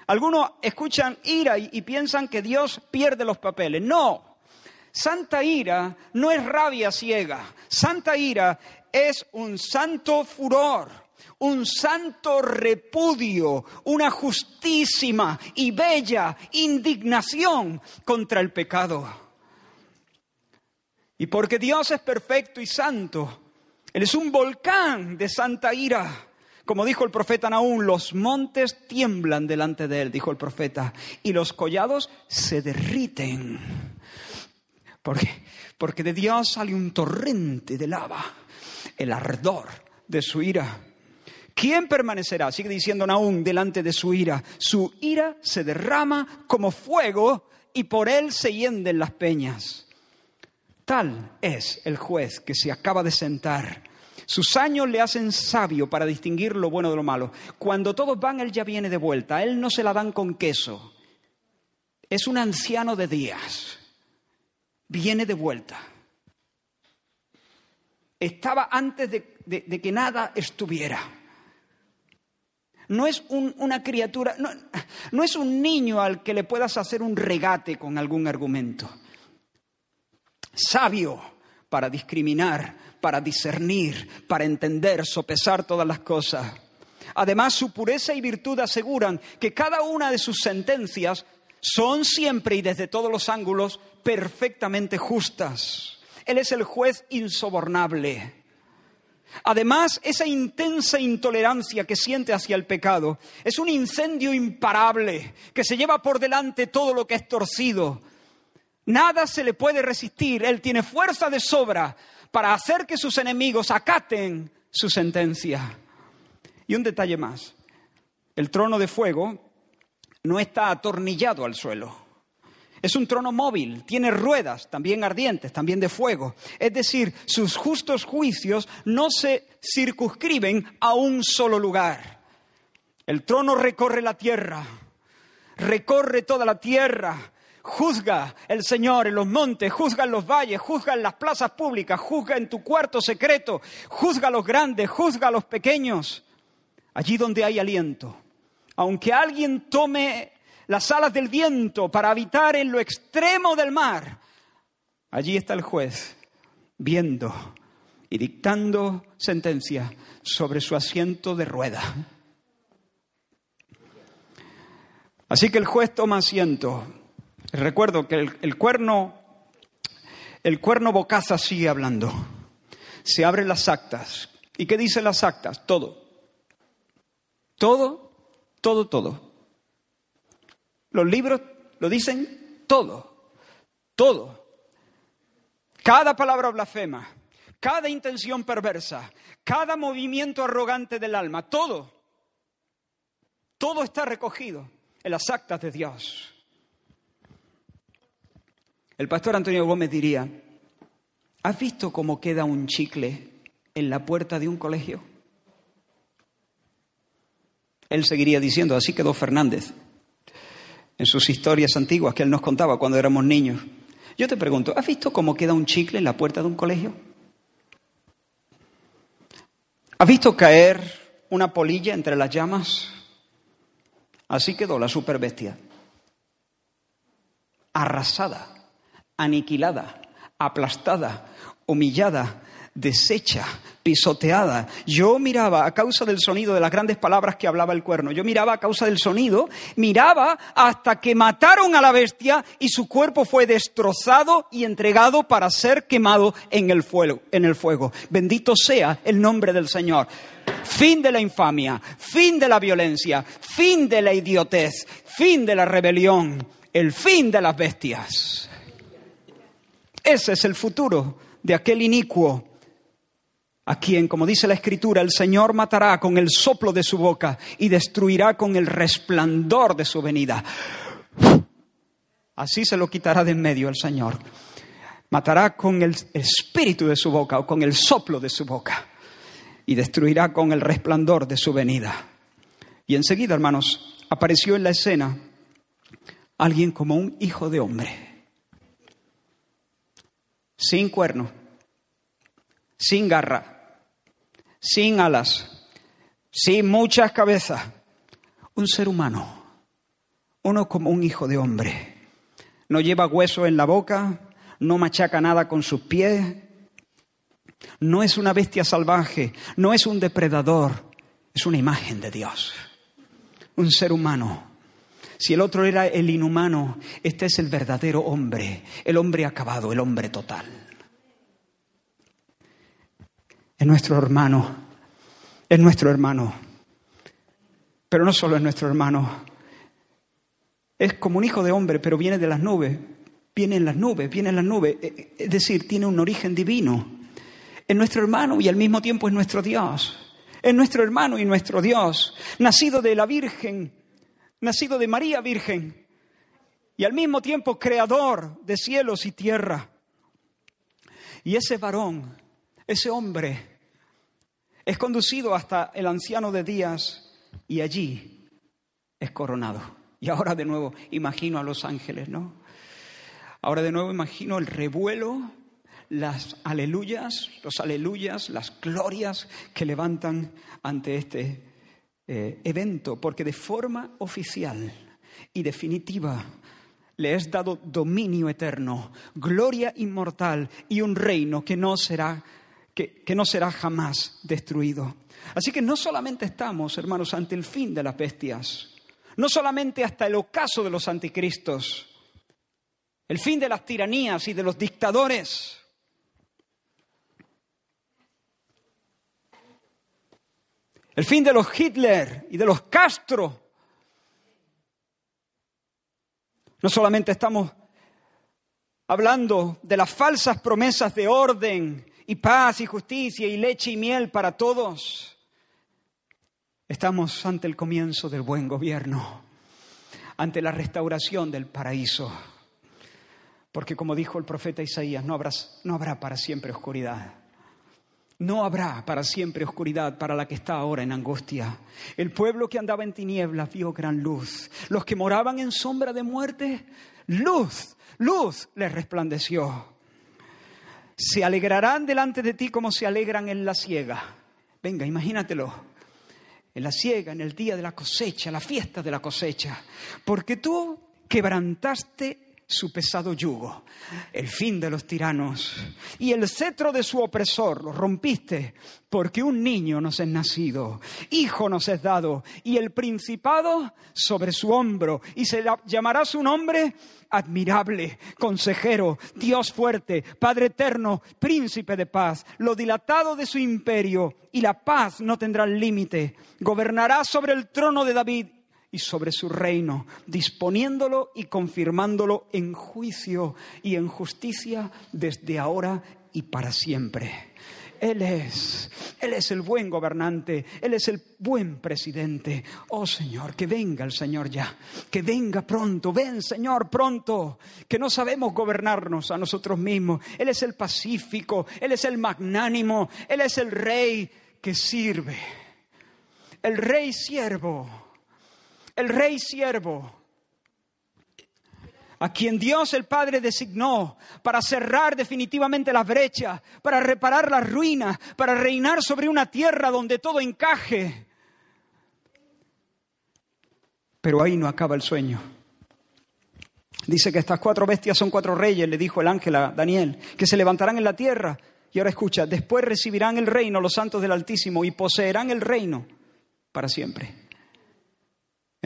Algunos escuchan ira y, piensan que Dios pierde los papeles. No, santa ira no es rabia ciega. Santa ira es un santo furor un santo repudio, una justísima y bella indignación contra el pecado. Y porque Dios es perfecto y santo, Él es un volcán de santa ira. Como dijo el profeta Naúm, los montes tiemblan delante de Él, dijo el profeta, y los collados se derriten. Porque, porque de Dios sale un torrente de lava, el ardor de su ira. ¿Quién permanecerá? Sigue diciendo Naúm delante de su ira. Su ira se derrama como fuego y por él se hienden las peñas. Tal es el juez que se acaba de sentar. Sus años le hacen sabio para distinguir lo bueno de lo malo. Cuando todos van, él ya viene de vuelta. A él no se la dan con queso. Es un anciano de días. Viene de vuelta. Estaba antes de, de que nada estuviera. No es una criatura, no, no es un niño al que le puedas hacer un regate con algún argumento. Sabio para discriminar, para discernir, para entender, sopesar todas las cosas. Además, su pureza y virtud aseguran que cada una de sus sentencias son siempre y desde todos los ángulos perfectamente justas. Él es el juez insobornable. Además, esa intensa intolerancia que siente hacia el pecado es un incendio imparable que se lleva por delante todo lo que es torcido. Nada se le puede resistir. Él tiene fuerza de sobra para hacer que sus enemigos acaten su sentencia. Y un detalle más. El trono de fuego no está atornillado al suelo. Es un trono móvil, tiene ruedas, también ardientes, también de fuego. Es decir, sus justos juicios no se circunscriben a un solo lugar. El trono recorre la tierra, recorre toda la tierra, juzga el Señor en los montes, juzga en los valles, juzga en las plazas públicas, juzga en tu cuarto secreto, juzga a los grandes, juzga a los pequeños, allí donde hay aliento. Aunque alguien tome las alas del viento para habitar en lo extremo del mar. Allí está el juez, viendo y dictando sentencia sobre su asiento de rueda. Así que el juez toma asiento. Recuerdo que el, cuerno, el cuerno bocaza sigue hablando. Se abren las actas. ¿Y qué dicen las actas? Todo. Todo, todo, todo. Los libros lo dicen todo, todo. Cada palabra blasfema, cada intención perversa, cada movimiento arrogante del alma, todo, todo está recogido en las actas de Dios. El pastor Antonio Gómez diría, ¿has visto cómo queda un chicle en la puerta de un colegio? Él seguiría diciendo, así quedó Fernández en sus historias antiguas que él nos contaba cuando éramos niños. Yo te pregunto, ¿has visto cómo queda un chicle en la puerta de un colegio? ¿Has visto caer una polilla entre las llamas? Así quedó la superbestia. Arrasada, aniquilada, aplastada, humillada, deshecha, pisoteada. Yo miraba a causa del sonido de las grandes palabras que hablaba el cuerno. Yo miraba a causa del sonido, miraba hasta que mataron a la bestia y su cuerpo fue destrozado y entregado para ser quemado en el fuego. En el fuego. Bendito sea el nombre del Señor. Fin de la infamia, fin de la violencia, fin de la idiotez, fin de la rebelión, el fin de las bestias. Ese es el futuro de aquel inicuo a quien, como dice la Escritura, el Señor matará con el soplo de su boca y destruirá con el resplandor de su venida. Así se lo quitará de en medio el Señor. Matará con el espíritu de su boca o con el soplo de su boca y destruirá con el resplandor de su venida. Y enseguida, hermanos, apareció en la escena alguien como un hijo de hombre, sin cuerno, sin garra, sin alas, sin muchas cabezas, un ser humano, uno como un hijo de hombre. No lleva hueso en la boca, no machaca nada con sus pies, no es una bestia salvaje, no es un depredador, es una imagen de Dios, un ser humano. Si el otro era el inhumano, este es el verdadero hombre, el hombre acabado, el hombre total es nuestro hermano, es nuestro hermano. Pero no solo es nuestro hermano, es como un hijo de hombre, pero viene de las nubes, viene en las nubes, viene en las nubes, e, e, es decir, tiene un origen divino. Es nuestro hermano y al mismo tiempo es nuestro Dios. Es nuestro hermano y nuestro Dios, nacido de la Virgen, nacido de María Virgen y al mismo tiempo creador de cielos y tierra. Y ese varón ese hombre es conducido hasta el anciano de días y allí es coronado. Y ahora de nuevo imagino a los ángeles, ¿no? Ahora de nuevo imagino el revuelo, las aleluyas, los aleluyas, las glorias que levantan ante este eh, evento, porque de forma oficial y definitiva le es dado dominio eterno, gloria inmortal y un reino que no será que, no será jamás destruido. Así que no solamente estamos, hermanos, ante el fin de las bestias, no solamente hasta el ocaso de los anticristos, el fin de las tiranías y de los dictadores. El fin de los Hitler y de los Castro. No solamente estamos hablando de las falsas promesas de orden y paz y justicia y leche y miel para todos. Estamos ante el comienzo del buen gobierno, ante la restauración del paraíso. Porque como dijo el profeta Isaías, no habrá, para siempre oscuridad. No habrá para siempre oscuridad para la que está ahora en angustia. El pueblo que andaba en tinieblas vio gran luz. Los que moraban en sombra de muerte, luz, luz les resplandeció se alegrarán delante de ti como se alegran en la siega. Venga, imagínatelo. En la siega, en el día de la cosecha, la fiesta de la cosecha. Porque tú quebrantaste su pesado yugo, el fin de los tiranos. Y el cetro de su opresor, lo rompiste, porque un niño nos es nacido, hijo nos es dado, y el principado sobre su hombro, y se llamará su nombre admirable, consejero, Dios fuerte, Padre eterno, príncipe de paz, lo dilatado de su imperio, y la paz no tendrá límite, gobernará sobre el trono de David y sobre su reino, disponiéndolo y confirmándolo en juicio y en justicia desde ahora y para siempre. Él es, Él es el buen gobernante, Él es el buen presidente. Oh Señor, que venga el Señor ya, que venga pronto, ven Señor pronto, que no sabemos gobernarnos a nosotros mismos. Él es el pacífico, Él es el magnánimo, Él es el rey que sirve, el rey siervo el rey siervo, a quien Dios el Padre designó para cerrar definitivamente las brechas, para reparar las ruinas, para reinar sobre una tierra donde todo encaje. Pero ahí no acaba el sueño. Dice que estas cuatro bestias son cuatro reyes, le dijo el ángel a Daniel, que se levantarán en la tierra. Y ahora escucha, después recibirán el reino los santos del Altísimo y poseerán el reino para siempre.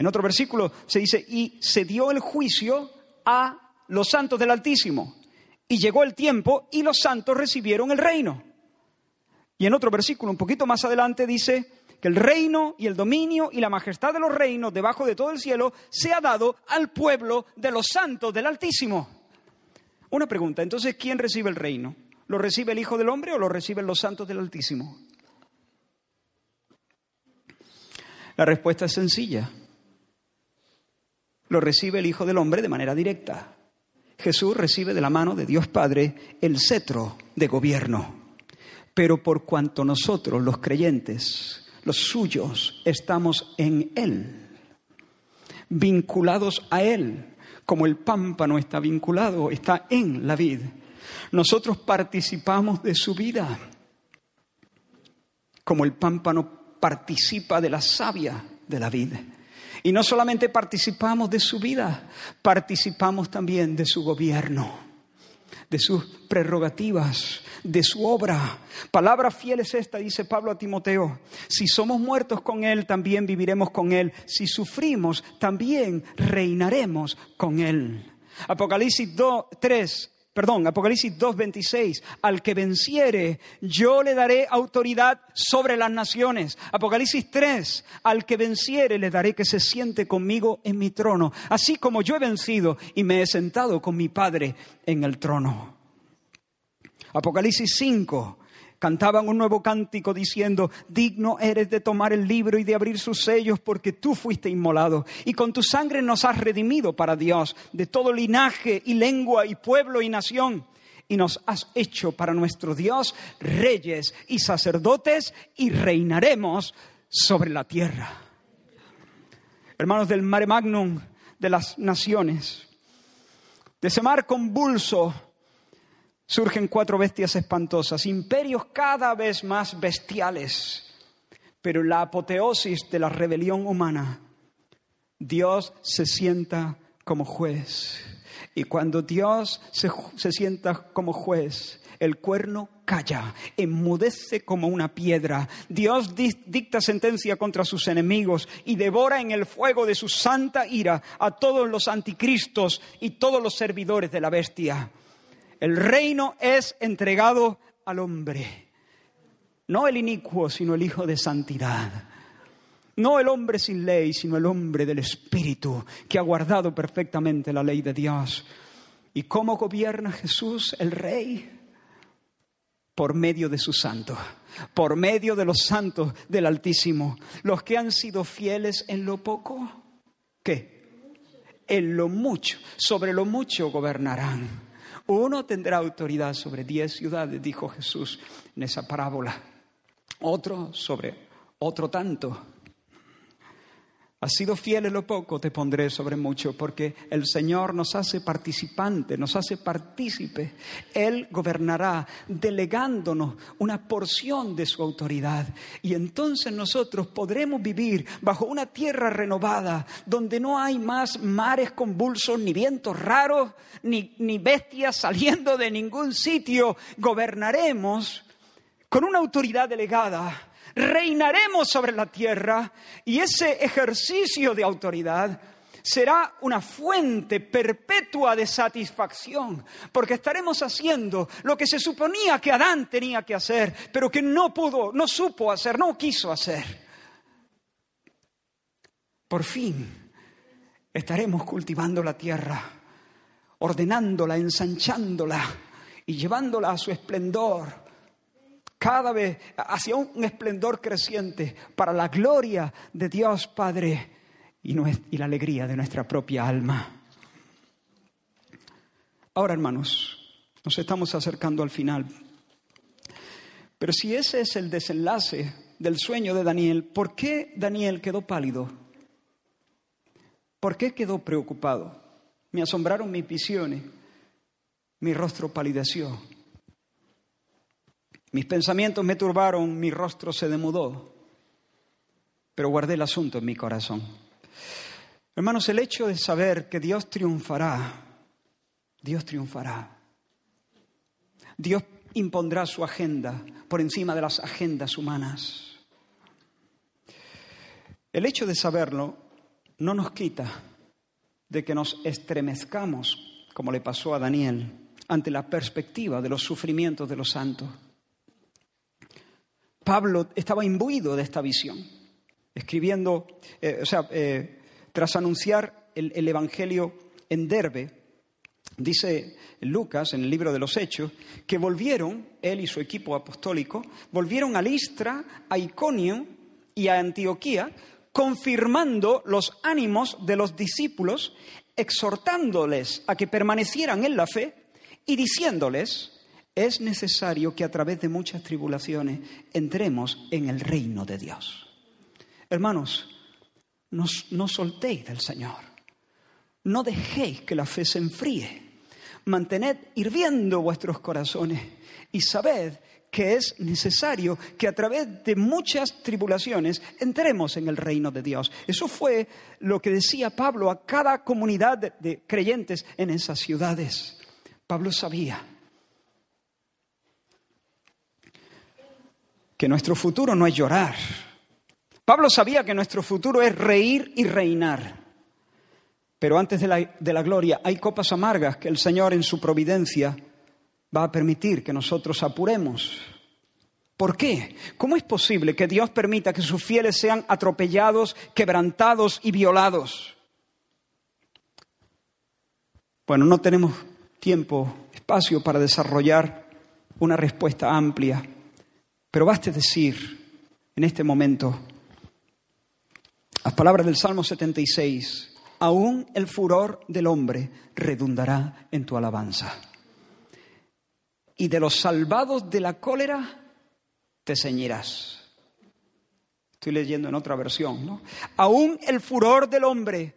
En otro versículo se dice, y se dio el juicio a los santos del Altísimo. Y llegó el tiempo y los santos recibieron el reino. Y en otro versículo, un poquito más adelante, dice que el reino y el dominio y la majestad de los reinos debajo de todo el cielo se ha dado al pueblo de los santos del Altísimo. Una pregunta, entonces, ¿quién recibe el reino? ¿Lo recibe el Hijo del Hombre o lo reciben los santos del Altísimo? La respuesta es sencilla. Lo recibe el Hijo del Hombre de manera directa. Jesús recibe de la mano de Dios Padre el cetro de gobierno. Pero por cuanto nosotros, los creyentes, los suyos, estamos en Él, vinculados a Él, como el pámpano está vinculado, está en la vid. Nosotros participamos de su vida, como el pámpano participa de la savia de la vid. Y no solamente participamos de su vida, participamos también de su gobierno de sus prerrogativas, de su obra. Palabra fiel es esta, dice Pablo a Timoteo. Si somos muertos con Él, también viviremos con Él. Si sufrimos, también reinaremos con Él. Apocalipsis 2, 3 perdón, Apocalipsis 2.26, al que venciere, yo le daré autoridad sobre las naciones. Apocalipsis 3, al que venciere, le daré que se siente conmigo en mi trono, así como yo he vencido y me he sentado con mi Padre en el trono. Apocalipsis 5, cantaban un nuevo cántico diciendo, digno eres de tomar el libro y de abrir sus sellos porque tú fuiste inmolado y con tu sangre nos has redimido para Dios de todo linaje y lengua y pueblo y nación y nos has hecho para nuestro Dios reyes y sacerdotes y reinaremos sobre la tierra. Hermanos del mare magnum de las naciones, de ese mar convulso surgen cuatro bestias espantosas, imperios cada vez más bestiales. Pero la apoteosis de la rebelión humana, Dios se sienta como juez. Y cuando Dios se, se sienta como juez, el cuerno calla, enmudece como una piedra. Dios dicta sentencia contra sus enemigos y devora en el fuego de su santa ira a todos los anticristos y todos los servidores de la bestia. El reino es entregado al hombre. No el inicuo, sino el Hijo de Santidad. No el hombre sin ley, sino el hombre del Espíritu, que ha guardado perfectamente la ley de Dios. ¿Y cómo gobierna Jesús, el Rey? Por medio de su santo, por medio de los santos del Altísimo, los que han sido fieles en lo poco, ¿qué? En lo mucho, sobre lo mucho gobernarán. Uno tendrá autoridad sobre diez ciudades, dijo Jesús en esa parábola. Otro sobre otro tanto. Has sido fiel en lo poco, te pondré sobre mucho, porque el Señor nos hace participante, nos hace partícipe. Él gobernará delegándonos una porción de su autoridad. Y entonces nosotros podremos vivir bajo una tierra renovada, donde no hay más mares convulsos, ni vientos raros, ni, ni bestias saliendo de ningún sitio. Gobernaremos con una autoridad delegada reinaremos sobre la tierra y ese ejercicio de autoridad será una fuente perpetua de satisfacción, porque estaremos haciendo lo que se suponía que Adán tenía que hacer, pero que no pudo, no supo hacer, no quiso hacer. Por fin estaremos cultivando la tierra, ordenándola, ensanchándola y llevándola a su esplendor cada vez hacia un esplendor creciente para la gloria de Dios Padre y, la alegría de nuestra propia alma. Ahora, hermanos, nos estamos acercando al final. Pero si ese es el desenlace del sueño de Daniel, ¿por qué Daniel quedó pálido? ¿Por qué quedó preocupado? Me asombraron mis visiones, mi rostro palideció. Mis pensamientos me turbaron, mi rostro se demudó, pero guardé el asunto en mi corazón. Hermanos, el hecho de saber que Dios triunfará, Dios triunfará. Dios impondrá su agenda por encima de las agendas humanas. El hecho de saberlo no nos quita de que nos estremezcamos, como le pasó a Daniel, ante la perspectiva de los sufrimientos de los santos. Pablo estaba imbuido de esta visión, escribiendo, eh, o sea, eh, tras anunciar el, Evangelio en Derbe, Dice Lucas en el libro de los Hechos que volvieron, él y su equipo apostólico, volvieron a Listra, a Iconio y a Antioquía, confirmando los ánimos de los discípulos, exhortándoles a que permanecieran en la fe y diciéndoles, es necesario que a través de muchas tribulaciones entremos en el reino de Dios. Hermanos, no, no soltéis del Señor, no dejéis que la fe se enfríe mantened hirviendo vuestros corazones y sabed que es necesario que a través de muchas tribulaciones entremos en el reino de Dios. Eso fue lo que decía Pablo a cada comunidad de, creyentes en esas ciudades. Pablo sabía que nuestro futuro no es llorar. Pablo sabía que nuestro futuro es reír y reinar. Pero antes de la, gloria hay copas amargas que el Señor en su providencia va a permitir que nosotros apuremos. ¿Por qué? ¿Cómo es posible que Dios permita que sus fieles sean atropellados, quebrantados y violados? Bueno, no tenemos tiempo, espacio para desarrollar una respuesta amplia, pero baste decir en este momento las palabras del Salmo 76, aún el furor del hombre redundará en tu alabanza. Y de los salvados de la cólera te ceñirás. Estoy leyendo en otra versión, ¿no? Aún el furor del hombre,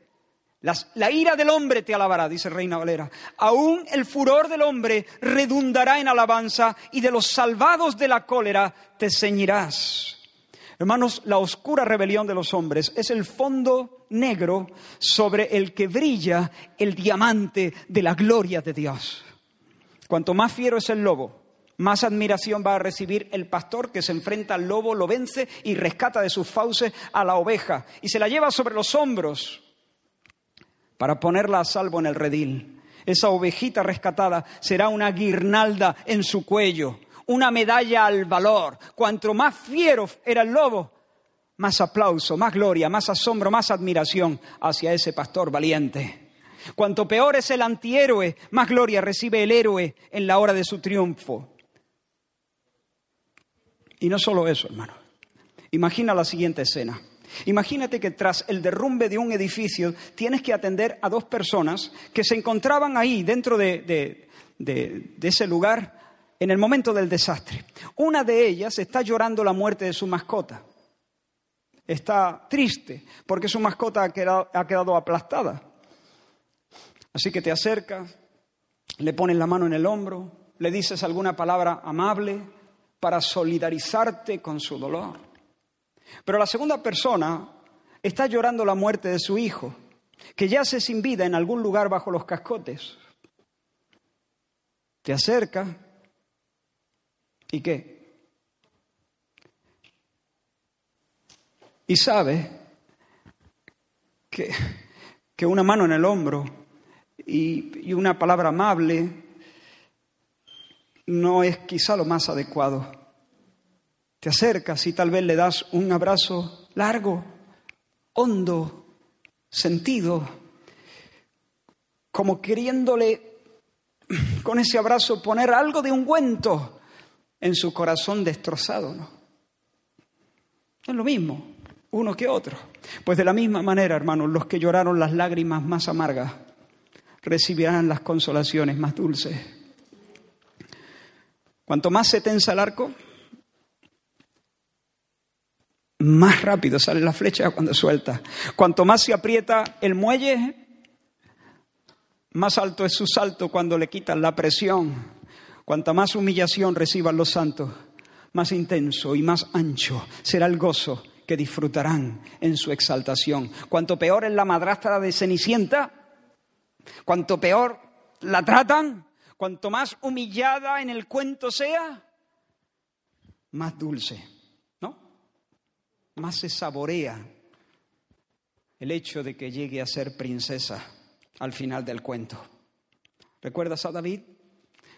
la ira del hombre te alabará, dice Reina Valera. Aún el furor del hombre redundará en alabanza y de los salvados de la cólera te ceñirás. Hermanos, la oscura rebelión de los hombres es el fondo negro sobre el que brilla el diamante de la gloria de Dios. Cuanto más fiero es el lobo, más admiración va a recibir el pastor que se enfrenta al lobo, lo vence y rescata de sus fauces a la oveja y se la lleva sobre los hombros para ponerla a salvo en el redil. Esa ovejita rescatada será una guirnalda en su cuello, una medalla al valor. Cuanto más fiero era el lobo, más aplauso, más gloria, más asombro, más admiración hacia ese pastor valiente. Cuanto peor es el antihéroe, más gloria recibe el héroe en la hora de su triunfo. Y no solo eso, hermano. Imagina la siguiente escena. Imagínate que tras el derrumbe de un edificio tienes que atender a dos personas que se encontraban ahí dentro de, ese lugar en el momento del desastre. Una de ellas está llorando la muerte de su mascota. Está triste porque su mascota ha quedado, aplastada. Así que te acercas, le pones la mano en el hombro, le dices alguna palabra amable para solidarizarte con su dolor. Pero la segunda persona está llorando la muerte de su hijo, que yace sin vida en algún lugar bajo los cascotes. Te acercas, ¿Y qué? Y sabe que, que una mano en el hombro y una palabra amable no es quizá lo más adecuado. Te acercas y tal vez le das un abrazo largo, hondo, sentido, como queriéndole con ese abrazo poner algo de ungüento en su corazón destrozado, ¿no? Es lo mismo, uno que otro. Pues de la misma manera, hermanos, los que lloraron las lágrimas más amargas recibirán las consolaciones más dulces. Cuanto más se tensa el arco, más rápido sale la flecha cuando suelta. Cuanto más se aprieta el muelle, más alto es su salto cuando le quitan la presión. Cuanta más humillación reciban los santos, más intenso y más ancho será el gozo que disfrutarán en su exaltación. Cuanto peor es la madrastra de Cenicienta, cuanto peor la tratan, cuanto más humillada en el cuento sea, más dulce. Más se saborea el hecho de que llegue a ser princesa al final del cuento. ¿Recuerdas a David?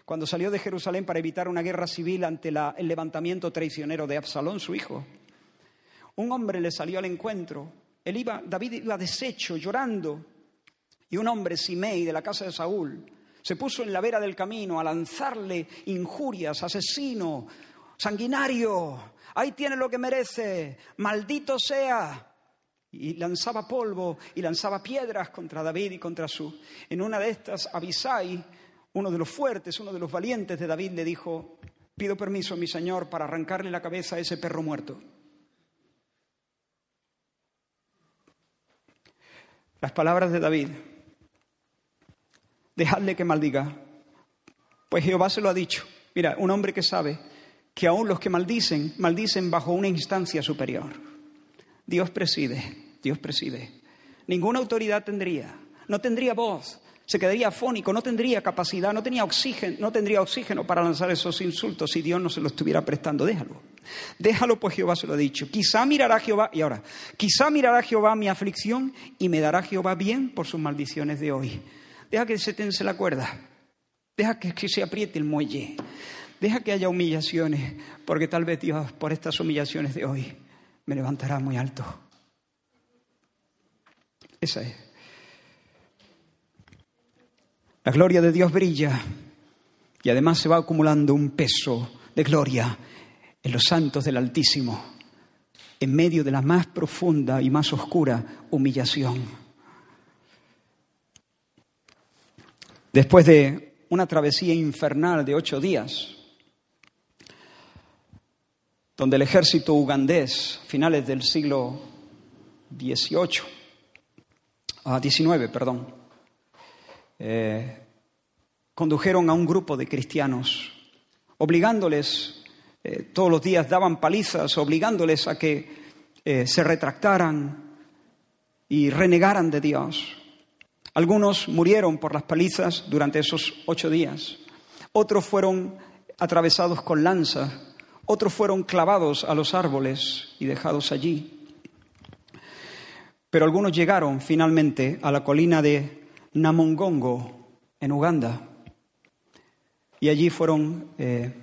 cuando salió de Jerusalén para evitar una guerra civil ante el levantamiento traicionero de Absalón, su hijo. Un hombre le salió al encuentro. Él iba, David iba deshecho, llorando. Y un hombre, Simei, de la casa de Saúl, Se puso en la vera del camino a lanzarle injurias, asesino, sanguinario. Ahí tiene lo que merece, maldito sea. Y lanzaba polvo y lanzaba piedras contra David y contra su. En una de estas, Abisai, uno de los fuertes, uno de los valientes de David, le dijo: Pido permiso, mi señor, para arrancarle la cabeza a ese perro muerto. Las palabras de David dejadle que maldiga. Pues Jehová se lo ha dicho. Mira, un hombre que sabe que aún los que maldicen, maldicen bajo una instancia superior. Dios preside, Dios preside. Ninguna autoridad tendría, no tendría voz, se quedaría afónico, no tendría capacidad, no, tenía oxígeno, no tendría oxígeno para lanzar esos insultos si Dios no se lo estuviera prestando. Déjalo. Déjalo, pues Jehová se lo ha dicho. Quizá mirará Jehová, y ahora, quizá mirará Jehová mi aflicción y me dará Jehová bien por sus maldiciones de hoy. Deja que se tense la cuerda. Deja que, se apriete el muelle. Deja que haya humillaciones, porque tal vez Dios, por estas humillaciones de hoy, me levantará muy alto. Esa es. La gloria de Dios brilla y además se va acumulando un peso de gloria en los santos del Altísimo, en medio de la más profunda y más oscura humillación. Después de una travesía infernal de ocho días, donde el ejército ugandés, finales del siglo XVIII, ah, XIX, eh, condujeron a un grupo de cristianos, obligándoles, eh, todos los días daban palizas, obligándoles a que eh, se retractaran y renegaran de Dios. Algunos murieron por las palizas durante esos ocho días. Otros fueron atravesados con lanzas. Otros fueron clavados a los árboles y dejados allí. Pero algunos llegaron finalmente a la colina de Namongongo, en Uganda. Y allí fueron eh,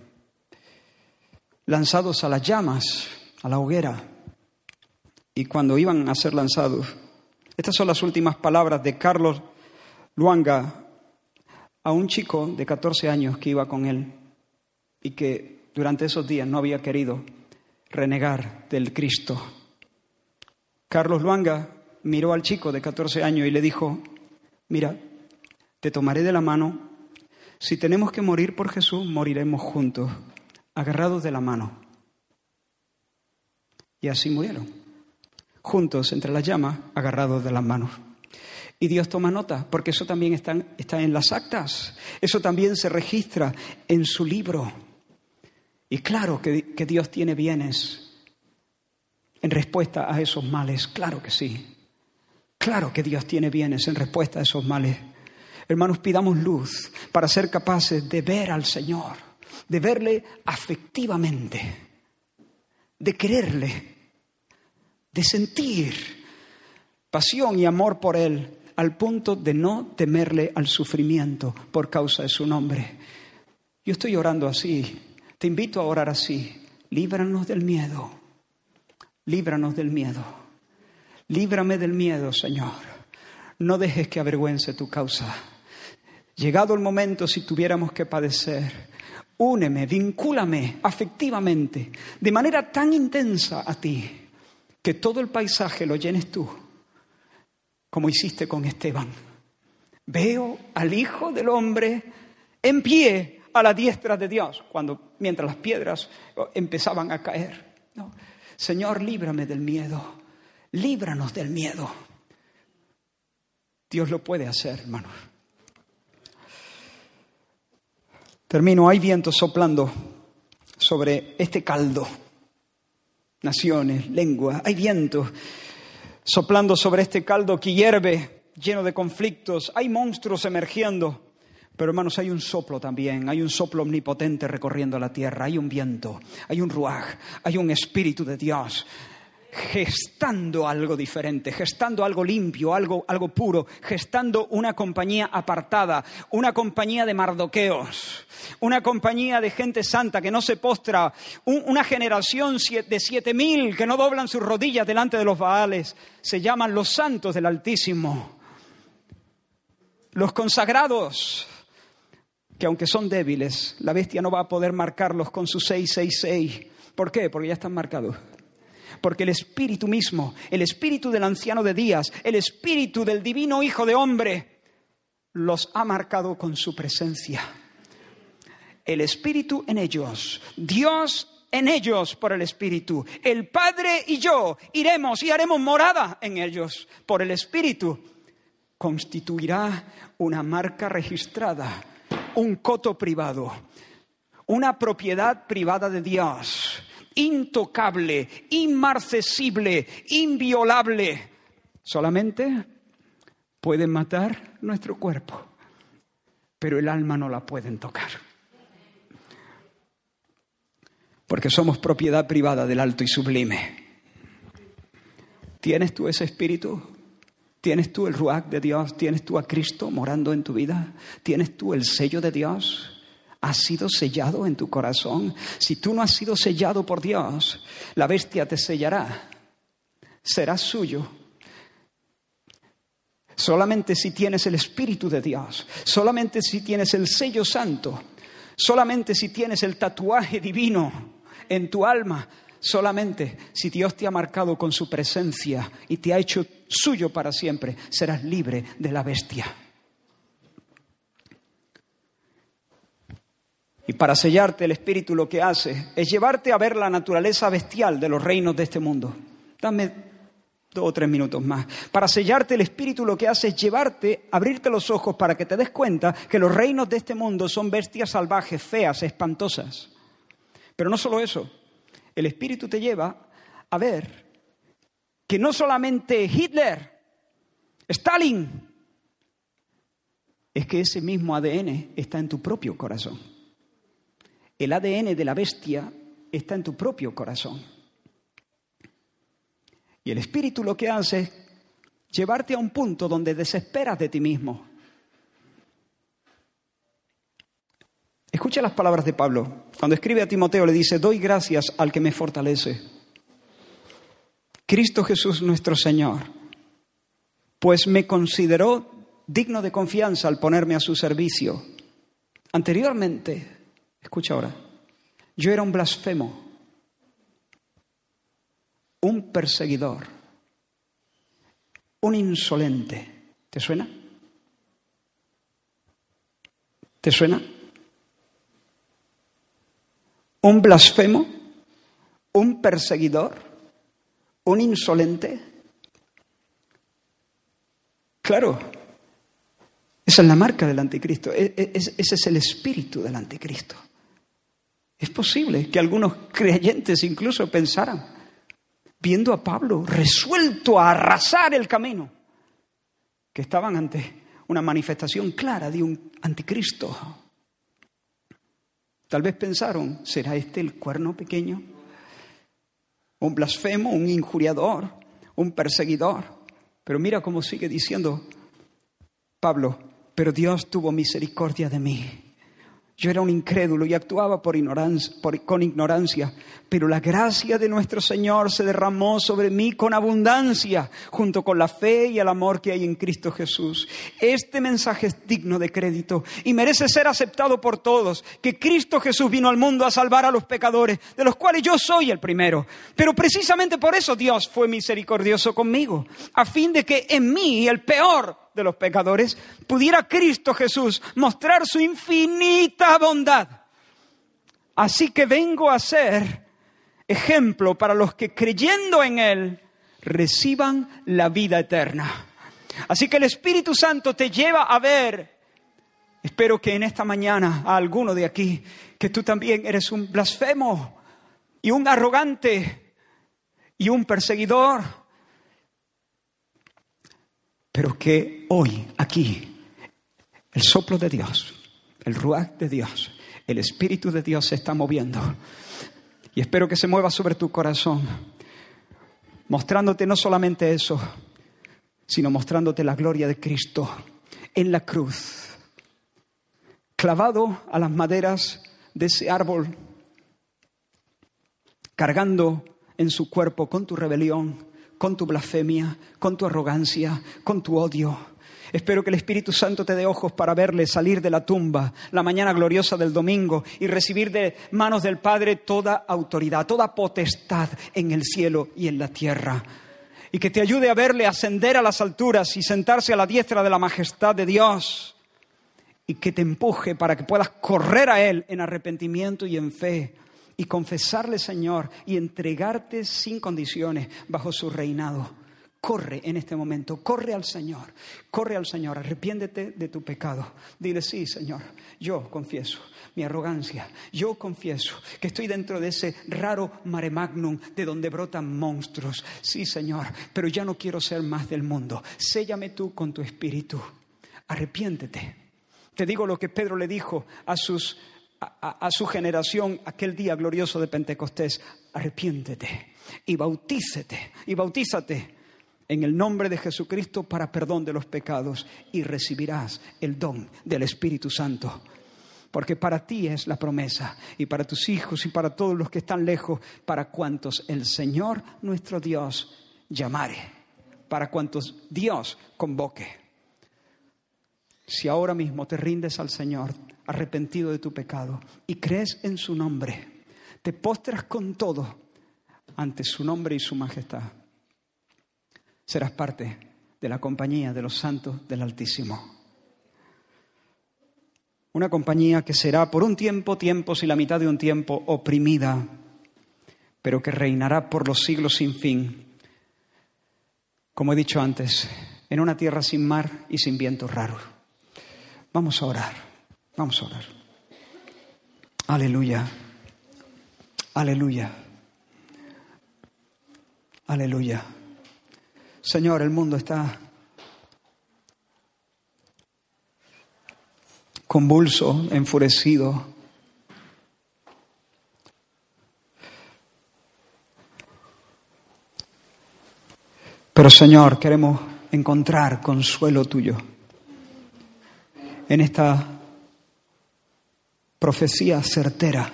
lanzados a las llamas, a la hoguera. Y cuando iban a ser lanzados, estas son las últimas palabras de Carlos Luanga a un chico de 14 años que iba con él y que durante esos días no había querido renegar del Cristo. Carlos Luanga miró al chico de 14 años y le dijo, mira, te tomaré de la mano, si tenemos que morir por Jesús, moriremos juntos, agarrados de la mano. Y así murieron juntos entre las llamas, agarrados de las manos. Y Dios toma nota, porque eso también está, está en las actas, eso también se registra en su libro. Y claro que, Dios tiene bienes en respuesta a esos males, claro que sí. Claro que Dios tiene bienes en respuesta a esos males. Hermanos, pidamos luz para ser capaces de ver al Señor, de verle afectivamente, de quererle, de sentir pasión y amor por Él, al punto de no temerle al sufrimiento por causa de su nombre. Yo estoy orando así, te invito a orar así. Líbranos del miedo, líbranos del miedo, líbrame del miedo, Señor. No dejes que avergüence tu causa. Llegado el momento, si tuviéramos que padecer, úneme, vincúlame afectivamente, de manera tan intensa a ti que todo el paisaje lo llenes tú, como hiciste con Esteban. Veo al Hijo del Hombre en pie a la diestra de Dios, cuando mientras las piedras empezaban a caer. Señor, líbrame del miedo, líbranos del miedo. Dios lo puede hacer, hermanos. Termino, hay viento soplando sobre este caldo naciones, lenguas, hay viento soplando sobre este caldo que hierve, lleno de conflictos, hay monstruos emergiendo. Pero hermanos, hay un soplo también, hay un soplo omnipotente recorriendo la tierra, hay un viento, hay un ruaj, hay un espíritu de Dios gestando algo diferente, gestando algo limpio, algo, algo puro, gestando una compañía apartada, una compañía de mardoqueos, una compañía de gente santa que no se postra, una generación de siete mil que no doblan sus rodillas delante de los baales, se llaman los santos del Altísimo, los consagrados, que aunque son débiles, la bestia no va a poder marcarlos con su 666. ¿Por qué? Porque ya están marcados. Porque el espíritu mismo, el espíritu del anciano de días, el espíritu del divino Hijo de Hombre, los ha marcado con su presencia. El espíritu en ellos, Dios en ellos por el Espíritu. El Padre y yo iremos y haremos morada en ellos por el Espíritu. Constituirá una marca registrada, un coto privado, una propiedad privada de Dios, intocable, inmarcesible, inviolable. Solamente pueden matar nuestro cuerpo, pero el alma no la pueden tocar porque somos propiedad privada del alto y sublime. ¿Tienes tú ese espíritu? ¿Tienes tú el ruach de Dios? ¿Tienes tú a Cristo morando en tu vida? ¿Tienes tú el sello de Dios? ¿Has sido sellado en tu corazón? Si tú no has sido sellado por Dios, la bestia te sellará. Serás suyo. Solamente si tienes el Espíritu de Dios, solamente si tienes el sello santo, solamente si tienes el tatuaje divino, en tu alma solamente si Dios te ha marcado con su presencia y te ha hecho suyo para siempre, serás libre de la bestia. Y para sellarte el Espíritu lo que hace es llevarte a ver la naturaleza bestial de los reinos de este mundo. Dame dos o tres minutos más. Para sellarte el Espíritu lo que hace es llevarte, abrirte los ojos para que te des cuenta que los reinos de este mundo son bestias salvajes, feas, espantosas. Pero no solo eso, el Espíritu te lleva a ver que no solamente Hitler, Stalin, es que ese mismo ADN está en tu propio corazón. El ADN de la bestia está en tu propio corazón. Y el Espíritu lo que hace es llevarte a un punto donde desesperas de ti mismo. Escucha las palabras de Pablo. Cuando escribe a Timoteo le dice, doy gracias al que me fortalece. Cristo Jesús nuestro Señor, pues me consideró digno de confianza al ponerme a su servicio. Anteriormente, escucha ahora, yo era un blasfemo, un perseguidor, un insolente. ¿Te suena? ¿Te suena? un blasfemo, un perseguidor, un insolente. Claro, esa es la marca del anticristo, e, e, ese es el espíritu del anticristo. Es posible que algunos creyentes incluso pensaran, viendo a Pablo resuelto a arrasar el camino, que estaban ante una manifestación clara de un anticristo. Tal vez pensaron, ¿será este el cuerno pequeño? Un blasfemo, un injuriador, un perseguidor. Pero mira cómo sigue diciendo Pablo, pero Dios tuvo misericordia de mí yo era un incrédulo y actuaba por ignorancia, con ignorancia, pero la gracia de nuestro Señor se derramó sobre mí con abundancia, junto con la fe y el amor que hay en Cristo Jesús. Este mensaje es digno de crédito y merece ser aceptado por todos, que Cristo Jesús vino al mundo a salvar a los pecadores, de los cuales yo soy el primero. Pero precisamente por eso Dios fue misericordioso conmigo, a fin de que en mí, el peor, de los pecadores, pudiera Cristo Jesús mostrar su infinita bondad. Así que vengo a ser ejemplo para los que creyendo en Él reciban la vida eterna. Así que el Espíritu Santo te lleva a ver, espero que en esta mañana a alguno de aquí, que tú también eres un blasfemo y un arrogante y un perseguidor pero que hoy, aquí, el soplo de Dios, el ruach de Dios, el Espíritu de Dios se está moviendo. Y espero que se mueva sobre tu corazón, mostrándote no solamente eso, sino mostrándote la gloria de Cristo en la cruz, clavado a las maderas de ese árbol, cargando en su cuerpo con tu rebelión, con tu blasfemia, con tu arrogancia, con tu odio. Espero que el Espíritu Santo te dé ojos para verle salir de la tumba la mañana gloriosa del domingo y recibir de manos del Padre toda autoridad, toda potestad en el cielo y en la tierra. Y que te ayude a verle ascender a las alturas y sentarse a la diestra de la majestad de Dios. Y que te empuje para que puedas correr a Él en arrepentimiento y en fe y confesarle, Señor, y entregarte sin condiciones bajo su reinado. Corre en este momento, corre al Señor, corre al Señor, arrepiéndete de tu pecado. Dile, sí, Señor, yo confieso mi arrogancia, yo confieso que estoy dentro de ese raro mare magnum de donde brotan monstruos. Sí, Señor, pero ya no quiero ser más del mundo. Séllame tú con tu espíritu. Arrepiéntete. Te digo lo que Pedro le dijo a sus a, su generación aquel día glorioso de Pentecostés, arrepiéntete y bautícete y bautízate en el nombre de Jesucristo para perdón de los pecados y recibirás el don del Espíritu Santo. Porque para ti es la promesa y para tus hijos y para todos los que están lejos, para cuantos el Señor nuestro Dios llamare, para cuantos Dios convoque. Si ahora mismo te rindes al Señor, arrepentido de tu pecado, y crees en su nombre, te postras con todo ante su nombre y su majestad serás parte de la compañía de los santos del Altísimo. Una compañía que será por un tiempo, tiempos y la mitad de un tiempo oprimida, pero que reinará por los siglos sin fin. Como he dicho antes, en una tierra sin mar y sin vientos raros. Vamos a orar, vamos a orar. Aleluya, aleluya, aleluya. Señor, el mundo está convulso, enfurecido. Pero Señor, queremos encontrar consuelo tuyo en esta profecía certera,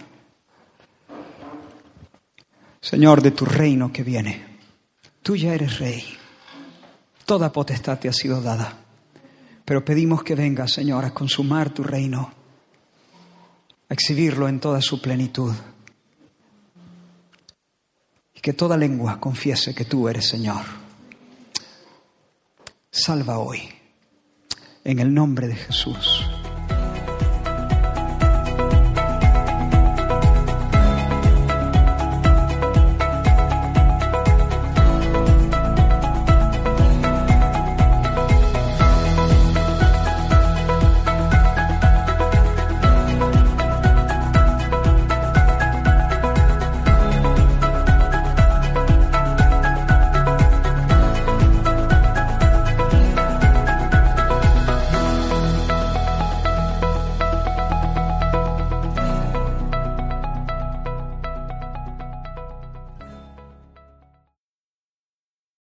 Señor, de tu reino que viene. Tú ya eres rey. Toda potestad te ha sido dada. Pero pedimos que vengas, Señor, a consumar tu reino, a exhibirlo en toda su plenitud. Y que toda lengua confiese que tú eres Señor. Salva hoy, en el nombre de Jesús.